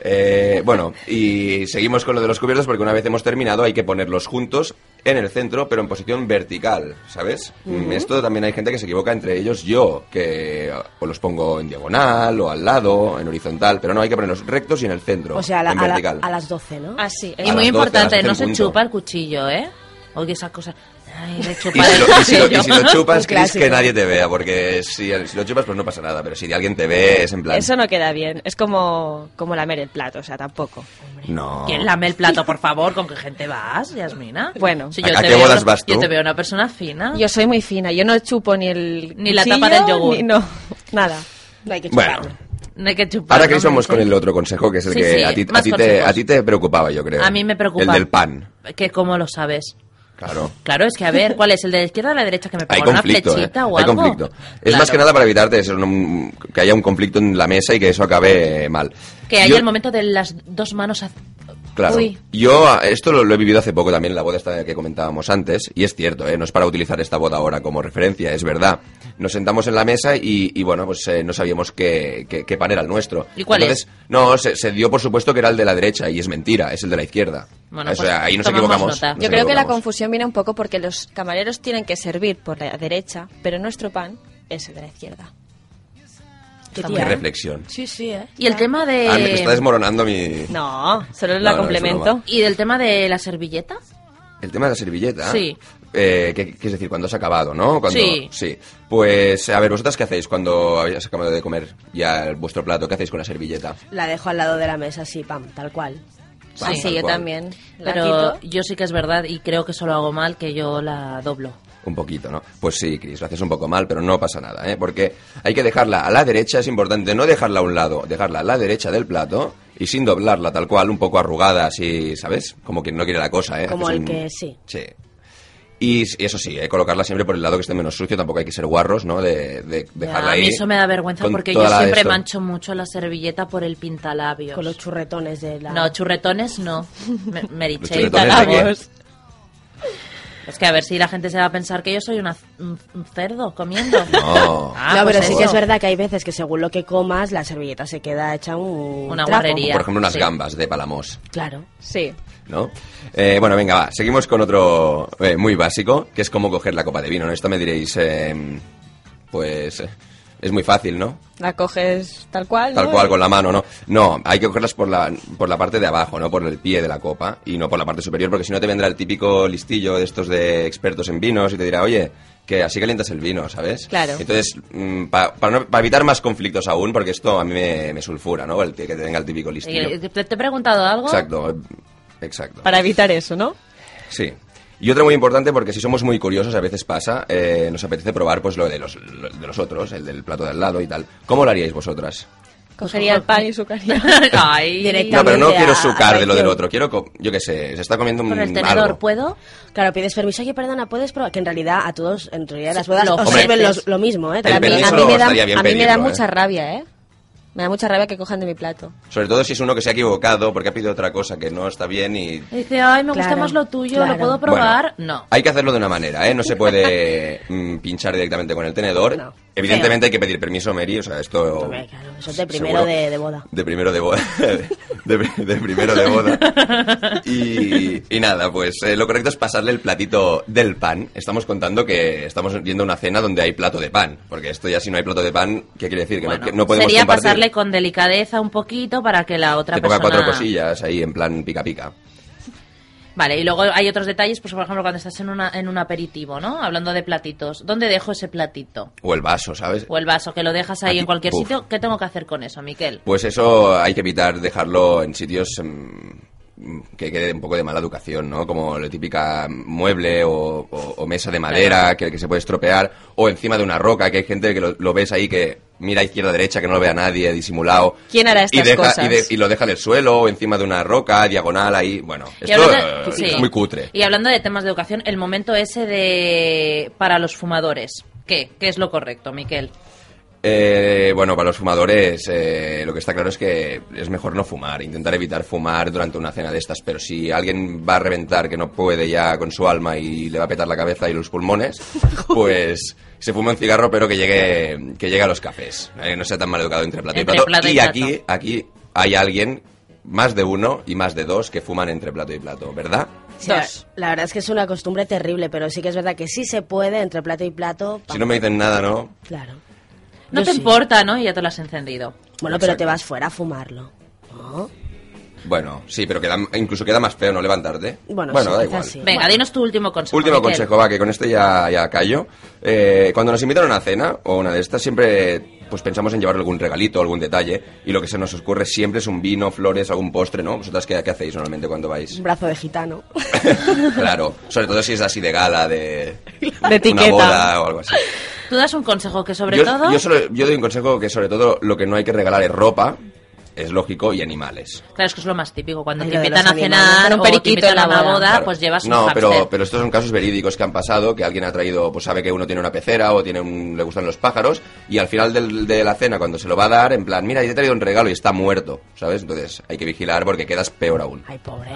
Speaker 2: Eh, bueno, y seguimos con lo de los cubiertos porque una vez hemos terminado hay que ponerlos juntos en el centro, pero en posición vertical, ¿sabes? Esto también hay gente que se equivoca, entre ellos yo, que o los pongo en diagonal o al lado, en horizontal, pero no, hay que ponerlos rectos y en el centro,
Speaker 4: O sea, a, la-
Speaker 2: en
Speaker 4: a la-
Speaker 2: vertical.
Speaker 4: a las 12, ¿no?
Speaker 3: Ah, sí.
Speaker 1: Y muy
Speaker 2: 12,
Speaker 1: importante, no
Speaker 2: 12
Speaker 1: se
Speaker 2: punto.
Speaker 1: chupa el cuchillo, ¿eh? Oye, esa cosa. Ay, de
Speaker 2: Y si, lo, y si lo- y si lo chupas, Chris, que nadie te vea, porque si, si lo chupas, pues no pasa nada, pero si alguien te ve, es en plan...
Speaker 3: Eso no queda bien. Es como, como lamer el plato, o sea, tampoco.
Speaker 2: No.
Speaker 1: ¿Quién lame el plato, por favor? ¿Con qué gente vas, Yasmina?
Speaker 3: Bueno.
Speaker 1: Si
Speaker 2: ¿A-
Speaker 1: yo
Speaker 2: a
Speaker 1: te
Speaker 2: qué
Speaker 1: veo
Speaker 2: vas tú?
Speaker 1: Yo te veo una persona fina.
Speaker 3: Yo soy muy fina, yo no chupo ni el
Speaker 1: Ni la tapa del yogur.
Speaker 3: ni- no, nada.
Speaker 4: No hay que
Speaker 2: Bueno,
Speaker 4: chuparlo.
Speaker 1: No hay que chupar.
Speaker 2: ahora
Speaker 1: ¿no,
Speaker 2: Chris vamos con el otro consejo, que es el
Speaker 1: Sí,
Speaker 2: que
Speaker 1: sí,
Speaker 2: a, ti, a,
Speaker 1: más
Speaker 2: ti te,
Speaker 1: consejos.
Speaker 2: a ti te preocupaba, yo creo.
Speaker 1: A mí me preocupa.
Speaker 2: El del pan,
Speaker 1: Que cómo lo sabes.
Speaker 2: Claro.
Speaker 1: Claro, es que a ver, ¿cuál es? ¿El de la izquierda o la derecha? Que me
Speaker 2: Hay
Speaker 1: ponga una
Speaker 2: conflicto, ¿eh?
Speaker 1: flechita o
Speaker 2: Hay
Speaker 1: algo.
Speaker 2: conflicto. Es
Speaker 1: Claro.
Speaker 2: más que nada para evitarte eso, que haya un conflicto en la mesa y que eso acabe mal.
Speaker 1: Que haya
Speaker 2: Yo-
Speaker 1: el momento de las dos manos.
Speaker 2: Claro.
Speaker 1: Uy.
Speaker 2: Yo a- esto lo, lo he vivido hace poco también en la boda esta que comentábamos antes, y es cierto, ¿eh? no es para utilizar esta boda ahora como referencia, es verdad. Nos sentamos en la mesa y, y, bueno, pues eh, no sabíamos qué, qué- qué pan era el nuestro.
Speaker 1: ¿Y cuál
Speaker 2: Entonces, No, se, se dio por supuesto que era el de la derecha, y es mentira, es el de la izquierda.
Speaker 1: Bueno,
Speaker 2: O sea,
Speaker 1: pues
Speaker 2: ahí nos equivocamos.
Speaker 1: nota.
Speaker 2: nos
Speaker 3: Yo creo que la confusión viene un poco porque los camareros tienen que servir por la derecha, pero nuestro pan es el de la izquierda.
Speaker 4: Qué ¿eh?
Speaker 2: reflexión.
Speaker 9: Sí, sí, ¿eh?
Speaker 1: Y el tema de...
Speaker 2: Ah, me está desmoronando mi...
Speaker 3: No, solo la
Speaker 2: no,
Speaker 3: complemento.
Speaker 1: ¿Y del tema de la servilleta?
Speaker 2: El tema de la servilleta.
Speaker 1: Sí.
Speaker 2: Eh, ¿qué, qué es decir? Cuando has acabado, ¿no? Cuando,
Speaker 1: Sí.
Speaker 2: Pues, a ver, ¿vosotras qué hacéis cuando habéis acabado de comer ya el- vuestro plato? ¿Qué hacéis con la servilleta?
Speaker 4: La dejo al lado de la mesa, sí, pam, tal cual.
Speaker 3: Sí,
Speaker 2: Tal
Speaker 3: sí, yo también.
Speaker 1: Pero
Speaker 3: quito.
Speaker 1: yo sí que es verdad y creo que eso lo hago mal, que yo la doblo.
Speaker 2: Un poquito, ¿no? Pues sí, Cris, lo haces un poco mal, pero no pasa nada, ¿eh? Porque hay que dejarla a la derecha, es importante no dejarla a un lado, dejarla a la derecha del plato y sin doblarla tal cual, un poco arrugada, así, ¿sabes? Como quien no quiere la cosa, ¿eh?
Speaker 4: Como
Speaker 2: Haces
Speaker 4: el
Speaker 2: un-
Speaker 4: que sí.
Speaker 2: Sí. Y, eso sí, ¿eh? colocarla siempre por el lado que esté menos sucio, tampoco hay que ser guarros, ¿no? De, de dejarla
Speaker 1: a
Speaker 2: ahí.
Speaker 1: mí eso me da vergüenza
Speaker 2: con
Speaker 1: porque yo siempre
Speaker 2: esto.
Speaker 1: mancho mucho la servilleta por el pintalabios.
Speaker 4: Con los churretones de la...
Speaker 1: No, churretones no. Me-. <laughs> Es que a ver si la gente se va a pensar que yo soy una, un, un cerdo comiendo. <laughs>
Speaker 2: No.
Speaker 1: Ah,
Speaker 4: no,
Speaker 1: pues
Speaker 4: pero sí
Speaker 1: eso.
Speaker 4: que es verdad que hay veces que según lo que comas, la servilleta se queda hecha un
Speaker 1: Una
Speaker 4: trapo.
Speaker 1: guarrería.
Speaker 2: Por ejemplo, unas
Speaker 1: Sí.
Speaker 2: gambas de Palamos.
Speaker 4: Claro.
Speaker 3: Sí.
Speaker 2: ¿no? Eh, bueno, venga, va. Seguimos con otro eh, muy básico, que es cómo coger la copa de vino, ¿no? Esto me diréis, eh, pues, eh, es muy fácil, ¿no?
Speaker 3: La coges tal cual.
Speaker 2: Tal
Speaker 3: ¿no?
Speaker 2: cual, con la mano, ¿no? No, hay que cogerlas por la, por la parte de abajo, ¿no? Por el pie de la copa y no por la parte superior, porque si no te vendrá el típico listillo de estos de expertos en vinos y te dirá, oye, que así calientas el vino, ¿sabes?
Speaker 3: Claro.
Speaker 2: Entonces, mm, pa- para, no- para evitar más conflictos aún, porque esto a mí me, me sulfura, ¿no? El que te tenga el típico listillo.
Speaker 1: Eh, ¿Te, te he preguntado algo?
Speaker 2: Exacto, exacto.
Speaker 3: Para evitar eso, ¿no?
Speaker 2: Sí. Y otra muy importante, porque si somos muy curiosos, a veces pasa, eh, nos apetece probar pues lo de los, lo de los otros, el del plato de al lado y tal. ¿Cómo lo haríais vosotras?
Speaker 3: Cogería el pan y su cariño. <laughs>
Speaker 1: Ay.
Speaker 4: Directamente.
Speaker 2: No, pero no quiero sucar de lo del otro. Quiero, co- yo qué sé, se está comiendo un
Speaker 1: Con el tenedor,
Speaker 2: algo.
Speaker 1: ¿puedo?
Speaker 4: Claro, pides permiso. Oye, perdona, ¿puedes probar? Que en realidad a todos, en realidad las bodas
Speaker 1: lo
Speaker 4: os
Speaker 2: Hombre,
Speaker 4: sirven los- lo mismo, ¿eh?
Speaker 2: El
Speaker 4: También.
Speaker 2: permiso
Speaker 3: a mí me da,
Speaker 2: estaría bien
Speaker 3: a mí me da
Speaker 2: pedirlo,
Speaker 3: mucha
Speaker 2: ¿eh?
Speaker 3: rabia, ¿eh? Me da mucha rabia que cojan de mi plato.
Speaker 2: Sobre todo si es uno que se ha equivocado porque ha pedido otra cosa que no está bien y...
Speaker 1: Y dice, ay, me gusta más lo tuyo,
Speaker 4: claro.
Speaker 1: ¿lo puedo probar? no.
Speaker 2: Hay que hacerlo de una manera, ¿eh? No se puede <laughs> mm, pinchar directamente con el tenedor.
Speaker 4: No.
Speaker 2: Evidentemente hay que pedir permiso, Mary, o sea, esto...
Speaker 4: Hombre, claro, eso es de primero de, de boda.
Speaker 2: De primero de boda. <laughs> De, pri- de primero de boda. Y, y nada, pues eh, lo correcto es pasarle el platito del pan. Estamos contando que estamos viendo una cena donde hay plato de pan. Porque esto ya si no hay plato de pan, ¿qué quiere decir? Que,
Speaker 1: Bueno,
Speaker 2: no, que no podemos
Speaker 1: sería
Speaker 2: compartir.
Speaker 1: Con delicadeza un poquito para que la otra
Speaker 2: Te ponga
Speaker 1: persona...
Speaker 2: cuatro cosillas ahí en plan pica pica.
Speaker 1: Vale, y luego hay otros detalles, pues por ejemplo cuando estás en, una, en un aperitivo, ¿no? Hablando de platitos. ¿Dónde dejo ese platito?
Speaker 2: O el vaso, ¿sabes?
Speaker 1: O el vaso, que lo dejas ahí
Speaker 2: Aquí,
Speaker 1: en cualquier
Speaker 2: uf.
Speaker 1: sitio. ¿Qué tengo que hacer con eso, Miquel?
Speaker 2: Pues eso hay que evitar dejarlo en sitios mm, que quede un poco de mala educación, ¿no? Como la típica mueble o, o- o mesa de madera que, que se puede estropear, o encima de una roca, que hay gente que lo, lo ves ahí que mira a izquierda derecha, que no lo vea nadie, disimulado.
Speaker 3: ¿Quién hará
Speaker 2: y
Speaker 3: estas
Speaker 2: deja,
Speaker 3: cosas?
Speaker 2: Y, de- y lo deja en el suelo o encima de una roca, diagonal ahí. Bueno,
Speaker 1: Y
Speaker 2: esto
Speaker 1: hablando de- sí.
Speaker 2: es muy cutre.
Speaker 1: Y hablando de temas de educación, el momento ese de... para los fumadores. ¿Qué? ¿Qué es lo correcto, Miquel?
Speaker 2: Eh, bueno, para los fumadores eh, lo que está claro es que es mejor no fumar, intentar evitar fumar durante una cena de estas, pero si alguien va a reventar que no puede ya con su alma y le va a petar la cabeza y los pulmones, <laughs> pues se fuma un cigarro pero que llegue, que llegue a los cafés, eh, no sea tan mal educado entre plato y plato.
Speaker 1: plato y
Speaker 2: y
Speaker 1: plato.
Speaker 2: aquí, aquí hay alguien, más de uno y más de dos, que fuman entre plato y plato, ¿verdad?
Speaker 4: Sí, la, la verdad es que es una costumbre terrible, pero sí que es verdad que sí se puede entre plato y plato.
Speaker 2: Si no me dicen nada, ¿no?
Speaker 4: Claro.
Speaker 1: No
Speaker 4: Yo
Speaker 1: te
Speaker 4: sí.
Speaker 1: importa, ¿no? Y ya te lo has encendido.
Speaker 4: Bueno, pero
Speaker 2: Exacto.
Speaker 4: te vas fuera a fumarlo. ¿no?
Speaker 2: Bueno, sí, pero queda, incluso queda más feo no levantarte.
Speaker 4: Bueno,
Speaker 2: da
Speaker 4: sí, quizás
Speaker 2: igual.
Speaker 4: sí.
Speaker 1: Venga, dinos tu último consejo.
Speaker 2: Último
Speaker 1: Miquel.
Speaker 2: consejo, va, que con este ya, ya callo. Eh, cuando nos invitan a una cena o una de estas, siempre pues pensamos en llevar algún regalito, algún detalle, y lo que se nos ocurre siempre es un vino, flores, algún postre, ¿no? ¿Vosotras qué, qué hacéis normalmente cuando vais?
Speaker 4: Un brazo de gitano. <laughs>
Speaker 2: claro, sobre todo si es así de gala, de,
Speaker 3: De
Speaker 2: una
Speaker 3: etiqueta.
Speaker 2: boda o algo así.
Speaker 1: Tú das un consejo que sobre
Speaker 2: yo,
Speaker 1: todo...
Speaker 2: yo, solo- yo doy un consejo que sobre todo lo que no hay que regalar es ropa, es lógico, y animales.
Speaker 1: Claro, es que es lo más típico. Cuando
Speaker 4: Ay,
Speaker 1: te invitan a cenar.
Speaker 3: Un
Speaker 1: o te
Speaker 3: periquito
Speaker 1: invitan
Speaker 3: en la
Speaker 1: una
Speaker 3: boda.
Speaker 1: boda,
Speaker 2: Claro.
Speaker 1: pues llevas un
Speaker 2: No, pero, pero estos son casos verídicos que han pasado, que alguien ha traído, pues sabe que uno tiene una pecera o tiene un- le gustan los pájaros, y al final del- de la cena, cuando se lo va a dar, en plan, mira, yo te he traído un regalo y está muerto, ¿sabes? Entonces hay que vigilar porque quedas peor aún.
Speaker 4: Ay, pobre.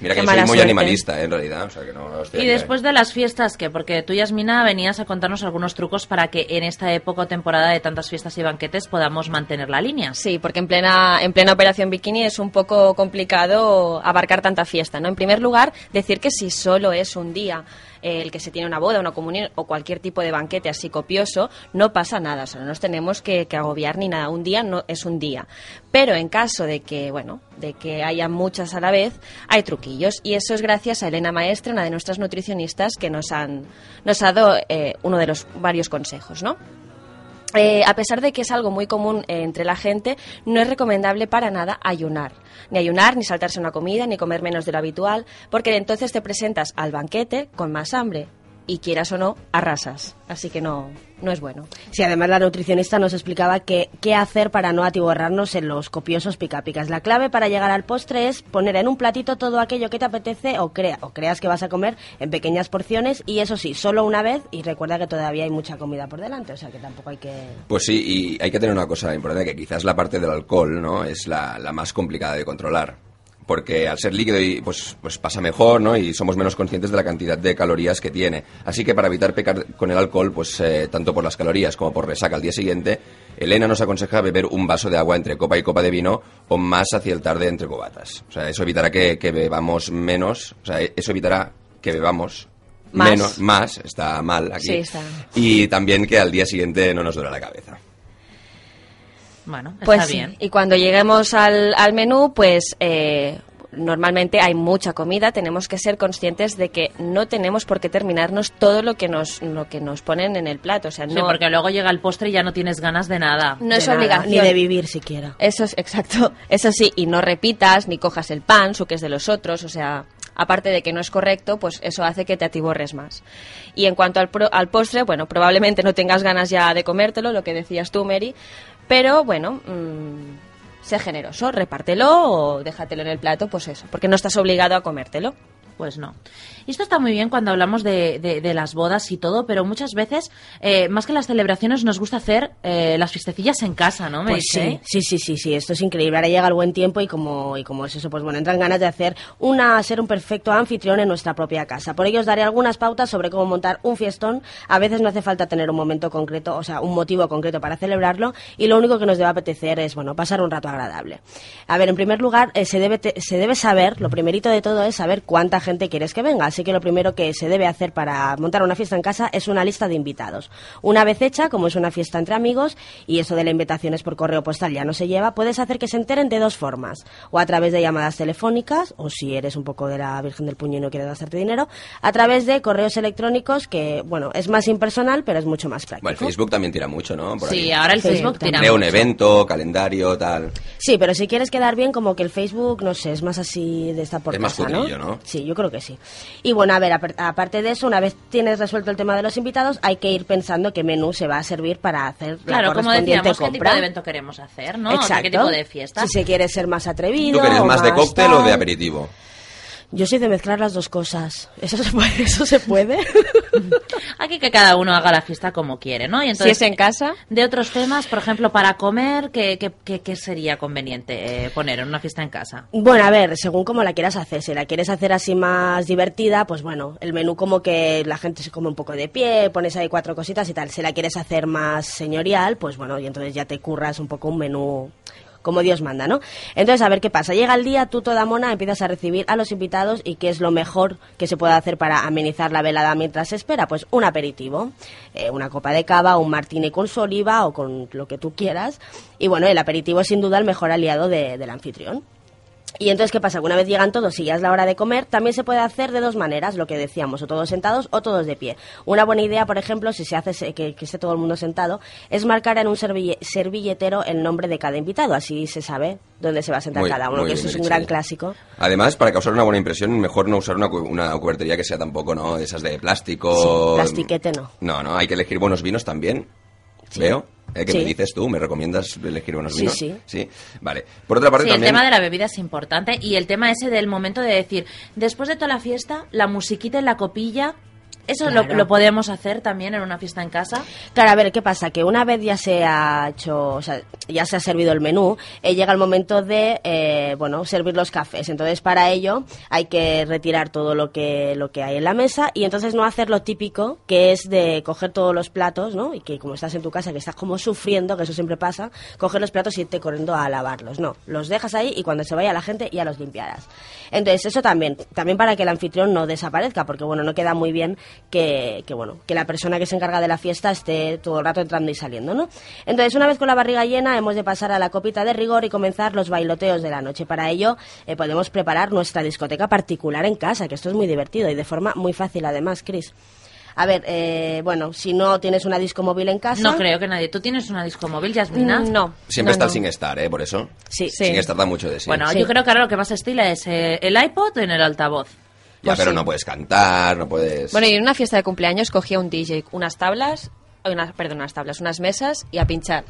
Speaker 2: Mira
Speaker 3: Qué
Speaker 2: que yo soy muy
Speaker 3: suerte.
Speaker 2: animalista, eh, en realidad. O sea, que no, no estoy
Speaker 1: Y después de las fiestas, ¿qué? Porque tú, Yasmina, venías a contarnos algunos trucos para que en esta época o temporada de tantas fiestas y banquetes podamos mantener la línea.
Speaker 3: Sí, porque en plena, en plena operación bikini es un poco complicado abarcar tanta fiesta, ¿no? En primer lugar, decir que si solo es un día el que se tiene una boda, una comunión o cualquier tipo de banquete así copioso, no pasa nada, o sea, no nos tenemos que, que agobiar ni nada. Un día no es un día. Pero en caso de que, bueno, de que haya muchas a la vez, hay truquillos. Y eso es gracias a Elena Maestre, una de nuestras nutricionistas, que nos, han, nos ha dado eh, uno de los varios consejos, ¿no? Eh, a pesar de que es algo muy común eh, entre la gente, no es recomendable para nada ayunar. Ni ayunar, ni saltarse una comida, ni comer menos de lo habitual, porque entonces te presentas al banquete con más hambre. Y quieras o no, arrasas. Así que no, no es bueno.
Speaker 4: Sí, además la nutricionista nos explicaba que qué hacer para no atiborrarnos en los copiosos picapicas. La clave para llegar al postre es poner en un platito todo aquello que te apetece o, crea, o creas que vas a comer en pequeñas porciones y eso sí, solo una vez y recuerda que todavía hay mucha comida por delante, o sea que tampoco hay que...
Speaker 2: Pues sí, y hay que tener una cosa importante, que quizás la parte del alcohol, ¿no? Es la, la más complicada de controlar. Porque al ser líquido y, pues, pues pasa mejor, ¿no? Y somos menos conscientes de la cantidad de calorías que tiene. Así que para evitar pecar con el alcohol, pues eh, tanto por las calorías como por resaca al día siguiente, Elena nos aconseja beber un vaso de agua entre copa y copa de vino o más hacia el tarde entre cobatas. O sea, eso evitará que, que bebamos menos, o sea, eso evitará que bebamos
Speaker 3: Más.
Speaker 2: menos, más, está mal aquí.
Speaker 3: Sí, está.
Speaker 2: Y también que al día siguiente no nos duele la cabeza.
Speaker 1: Bueno, está
Speaker 3: Pues sí.
Speaker 1: bien.
Speaker 3: Y cuando lleguemos al, al menú, pues eh, normalmente hay mucha comida. Tenemos que ser conscientes de que no tenemos por qué terminarnos todo lo que nos, lo que nos ponen en el plato. O sea,
Speaker 1: Sí,
Speaker 3: no,
Speaker 1: porque luego llega el postre y ya no tienes ganas de nada.
Speaker 3: no es
Speaker 4: nada,
Speaker 3: obligación.
Speaker 4: Ni de vivir siquiera.
Speaker 3: Eso es exacto. Eso sí, y no repitas ni cojas el pan, su que es de los otros, o sea, aparte de que no es correcto, pues eso hace que te atiborres más. Y en cuanto al, pro- al postre, bueno, probablemente no tengas ganas ya de comértelo, lo que decías tú, Mary, pero bueno, mm, sé generoso, repártelo o déjatelo en el plato, pues eso, porque no estás obligado a comértelo.
Speaker 1: Pues no. Y esto está muy bien cuando hablamos de, de- de las bodas y todo, pero muchas veces, eh, más que las celebraciones, nos gusta hacer eh, las fiestecillas en casa, ¿no? Me
Speaker 4: Pues
Speaker 1: dice,
Speaker 4: sí, sí, sí, sí, sí, esto es increíble. Ahora llega el buen tiempo y como, y como es eso, pues bueno, entran ganas de hacer una, ser un perfecto anfitrión en nuestra propia casa. Por ello os daré algunas pautas sobre cómo montar un fiestón. A veces no hace falta tener un momento concreto, o sea, un motivo concreto para celebrarlo y lo único que nos debe apetecer es, bueno, pasar un rato agradable. A ver, en primer lugar, eh, se, debe te- se debe saber, lo primerito de todo es saber cuánta gente quieres que venga. Así que lo primero que se debe hacer para montar una fiesta en casa es una lista de invitados. Una vez hecha, como es una fiesta entre amigos, y eso de la invitación es por correo postal ya no se lleva, puedes hacer que se enteren de dos formas. O a través de llamadas telefónicas, o si eres un poco de la Virgen del Puño y no quieres gastarte dinero, a través de correos electrónicos, que, bueno, es más impersonal, pero es mucho más práctico.
Speaker 2: Bueno, el Facebook también tira mucho, ¿no? Por
Speaker 1: Sí,
Speaker 2: ahí.
Speaker 1: ahora el
Speaker 4: Sí,
Speaker 1: Facebook tira
Speaker 2: Crea un
Speaker 1: mucho.
Speaker 2: evento, calendario, tal.
Speaker 4: Sí, pero si quieres quedar bien, como que el Facebook, no sé, es más así de esta por
Speaker 2: Es más
Speaker 4: casa,
Speaker 2: cutrillo, ¿no?
Speaker 4: Sí, yo creo que sí. Y bueno, a ver, apar- aparte de eso, una vez tienes resuelto el tema de los invitados, hay que ir pensando qué menú se va a servir para hacer
Speaker 1: Claro,
Speaker 4: la
Speaker 1: como decíamos, qué tipo de evento queremos hacer, ¿no? O sea,
Speaker 4: Exacto.
Speaker 1: qué tipo de fiesta.
Speaker 4: Si se quiere ser más atrevido.
Speaker 2: ¿Tú que eres
Speaker 4: o
Speaker 2: más de cóctel o de aperitivo?
Speaker 4: Yo soy de mezclar las dos cosas. ¿Eso se puede? <laughs> ¿Eso se puede? <laughs>
Speaker 1: Aquí que cada uno haga la fiesta como quiere, ¿no? Y
Speaker 3: Si
Speaker 1: entonces,
Speaker 3: es en casa,
Speaker 1: de otros temas, por ejemplo, para comer, ¿qué, qué, qué- qué sería conveniente eh, poner en una fiesta en casa?
Speaker 4: Bueno, a ver, según cómo la quieras hacer. Si la quieres hacer así más divertida, pues bueno, el menú como que la gente se come un poco de pie, pones ahí cuatro cositas y tal. Si la quieres hacer más señorial, pues bueno, y entonces ya te curras un poco un menú como Dios manda, ¿no? Entonces, a ver qué pasa. Llega el día, tú toda mona empiezas a recibir a los invitados y qué es lo mejor que se puede hacer para amenizar la velada mientras se espera. Pues un aperitivo, eh, una copa de cava, un martini con su oliva o con lo que tú quieras. Y bueno, el aperitivo es sin duda el mejor aliado de- del anfitrión. Y entonces, ¿qué pasa? Una vez llegan todos y ya es la hora de comer, también se puede hacer de dos maneras, lo que decíamos, o todos sentados o todos de pie. Una buena idea, por ejemplo, si se hace que, que esté todo el mundo sentado, es marcar en un serville- servilletero el nombre de cada invitado, así se sabe dónde se va a sentar
Speaker 2: Muy-
Speaker 4: cada uno, que eso es un gran clásico.
Speaker 2: Además, para causar una buena impresión, mejor no usar una, cu- una cubertería que sea tampoco, ¿no? Esas de plástico.
Speaker 4: Sí, plastiquete no.
Speaker 2: No, no, hay que elegir buenos vinos también.
Speaker 4: Sí.
Speaker 2: ¿Veo? ¿Eh? ¿Qué
Speaker 4: Sí.
Speaker 2: me dices tú? ¿Me recomiendas elegir buenos
Speaker 4: Sí,
Speaker 2: vinos?
Speaker 4: sí.
Speaker 2: Sí. Vale. Por otra parte,
Speaker 1: Sí, el tema de la bebida es importante y el tema ese del momento de decir, después de toda la fiesta, la musiquita en la copilla
Speaker 10: ¿Eso lo, podemos hacer también en una fiesta en casa?
Speaker 4: Claro, a ver, ¿qué pasa? Que una vez ya se ha hecho, o sea, ya se ha servido el menú, eh, llega el momento de, eh, bueno, servir los cafés. Entonces, para ello hay que retirar todo lo que, lo que hay en la mesa y entonces no hacer lo típico, que es de coger todos los platos, ¿no? Y que como estás en tu casa, que estás como sufriendo, que eso siempre pasa, coger los platos y irte corriendo a lavarlos. No, los dejas ahí y cuando se vaya la gente ya los limpiarás. Entonces, eso también, también para que el anfitrión no desaparezca, porque bueno, no queda muy bien que, que, bueno, que la persona que se encarga de la fiesta esté todo el rato entrando y saliendo, ¿no? Entonces, una vez con la barriga llena, hemos de pasar a la copita de rigor y comenzar los bailoteos de la noche. Para ello, eh, podemos preparar nuestra discoteca particular en casa, que esto es muy divertido y de forma muy fácil además, Chris. A ver, eh, bueno, si no tienes una disco móvil en casa...
Speaker 10: No creo que nadie. ¿Tú tienes una disco móvil, Yasmina?
Speaker 4: Mm, no.
Speaker 2: Siempre
Speaker 10: No,
Speaker 2: está
Speaker 10: no.
Speaker 2: sin estar, ¿eh? Por eso.
Speaker 4: Sí.
Speaker 2: Sin estar da mucho de sí.
Speaker 10: Bueno, yo creo que ahora lo que más estila es eh, el iPod en el altavoz.
Speaker 2: Ya,
Speaker 3: pues
Speaker 2: pero
Speaker 3: sí.
Speaker 2: no puedes cantar, no puedes...
Speaker 3: Bueno, y en una fiesta de cumpleaños cogía un DJ, unas tablas, unas, perdón, unas tablas, unas mesas y a pinchar.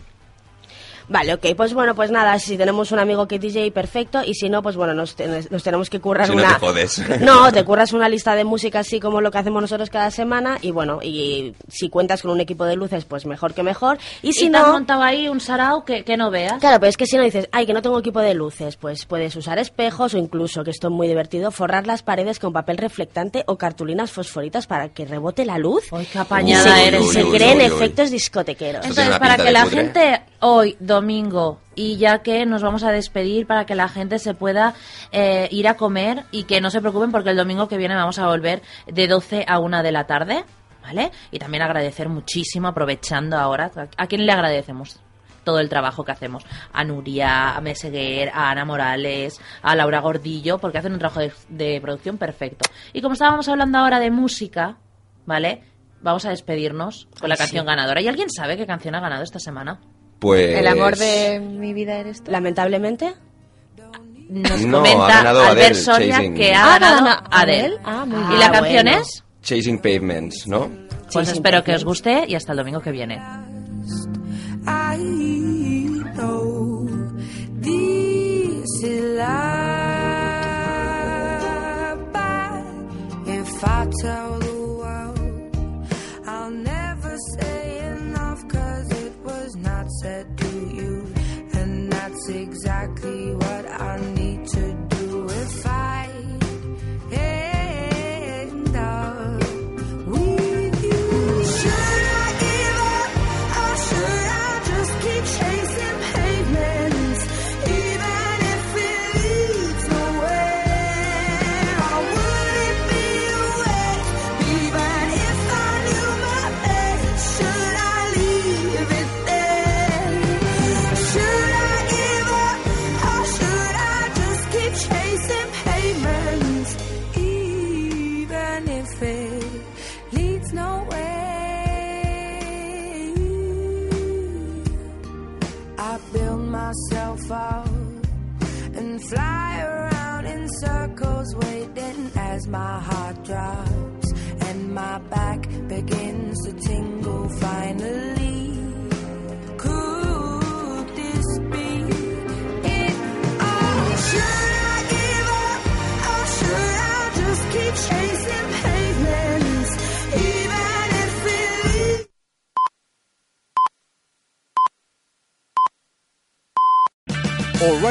Speaker 4: Vale, ok, pues bueno, pues nada, si tenemos un amigo que es DJ, perfecto, y si no, pues bueno, nos, ten- nos tenemos que currar
Speaker 2: Si no
Speaker 4: una...
Speaker 2: te jodes. <laughs>
Speaker 4: No, te curras una lista de música así como lo que hacemos nosotros cada semana, y bueno, y si cuentas con un equipo de luces, pues mejor que mejor, y si
Speaker 10: te has
Speaker 4: no...
Speaker 10: montado ahí un sarao que, que no veas.
Speaker 4: Claro, pero es que si no dices, ay, que no tengo equipo de luces, pues puedes usar espejos o incluso, que esto es muy divertido, forrar las paredes con papel reflectante o cartulinas fosforitas para que rebote la luz.
Speaker 10: ¡Ay, qué apañada
Speaker 4: se,
Speaker 10: eres!
Speaker 4: se
Speaker 10: Uy, uy,
Speaker 4: creen
Speaker 10: uy, uy.
Speaker 4: efectos discotequeros.
Speaker 10: Entonces, para que la gente hoy, domingo, y ya que nos vamos a despedir, para que la gente se pueda eh, ir a comer y que no se preocupen porque el domingo que viene vamos a volver de 12 a 1 de la tarde, ¿vale? Y también agradecer muchísimo, aprovechando ahora, ¿a quién le agradecemos? todo el trabajo que hacemos. A Nuria, a Meseguer, a Ana Morales, a Laura Gordillo, porque hacen un trabajo de, de producción perfecto. Y como estábamos hablando ahora de música, ¿vale? Vamos a despedirnos con la
Speaker 3: Ay,
Speaker 10: canción
Speaker 3: sí.
Speaker 10: ganadora. ¿Y alguien sabe qué canción ha ganado esta semana?
Speaker 2: Pues...
Speaker 3: El amor de mi vida eres tú.
Speaker 4: Lamentablemente.
Speaker 10: Nos
Speaker 2: No, ha
Speaker 10: comenta
Speaker 2: ganado
Speaker 10: Albert
Speaker 2: Adele,
Speaker 10: Soria
Speaker 2: Chasing.
Speaker 10: que
Speaker 3: Ah,
Speaker 10: ha ganado
Speaker 3: ganado
Speaker 10: Adele.
Speaker 3: Adele. Ah, muy
Speaker 10: ¿Y la
Speaker 4: Ah,
Speaker 10: canción
Speaker 4: bueno.
Speaker 10: es?
Speaker 2: Chasing Pavements, ¿no?
Speaker 10: Pues
Speaker 4: Chasing
Speaker 10: espero que
Speaker 4: Pavements.
Speaker 10: os guste y hasta el domingo que viene.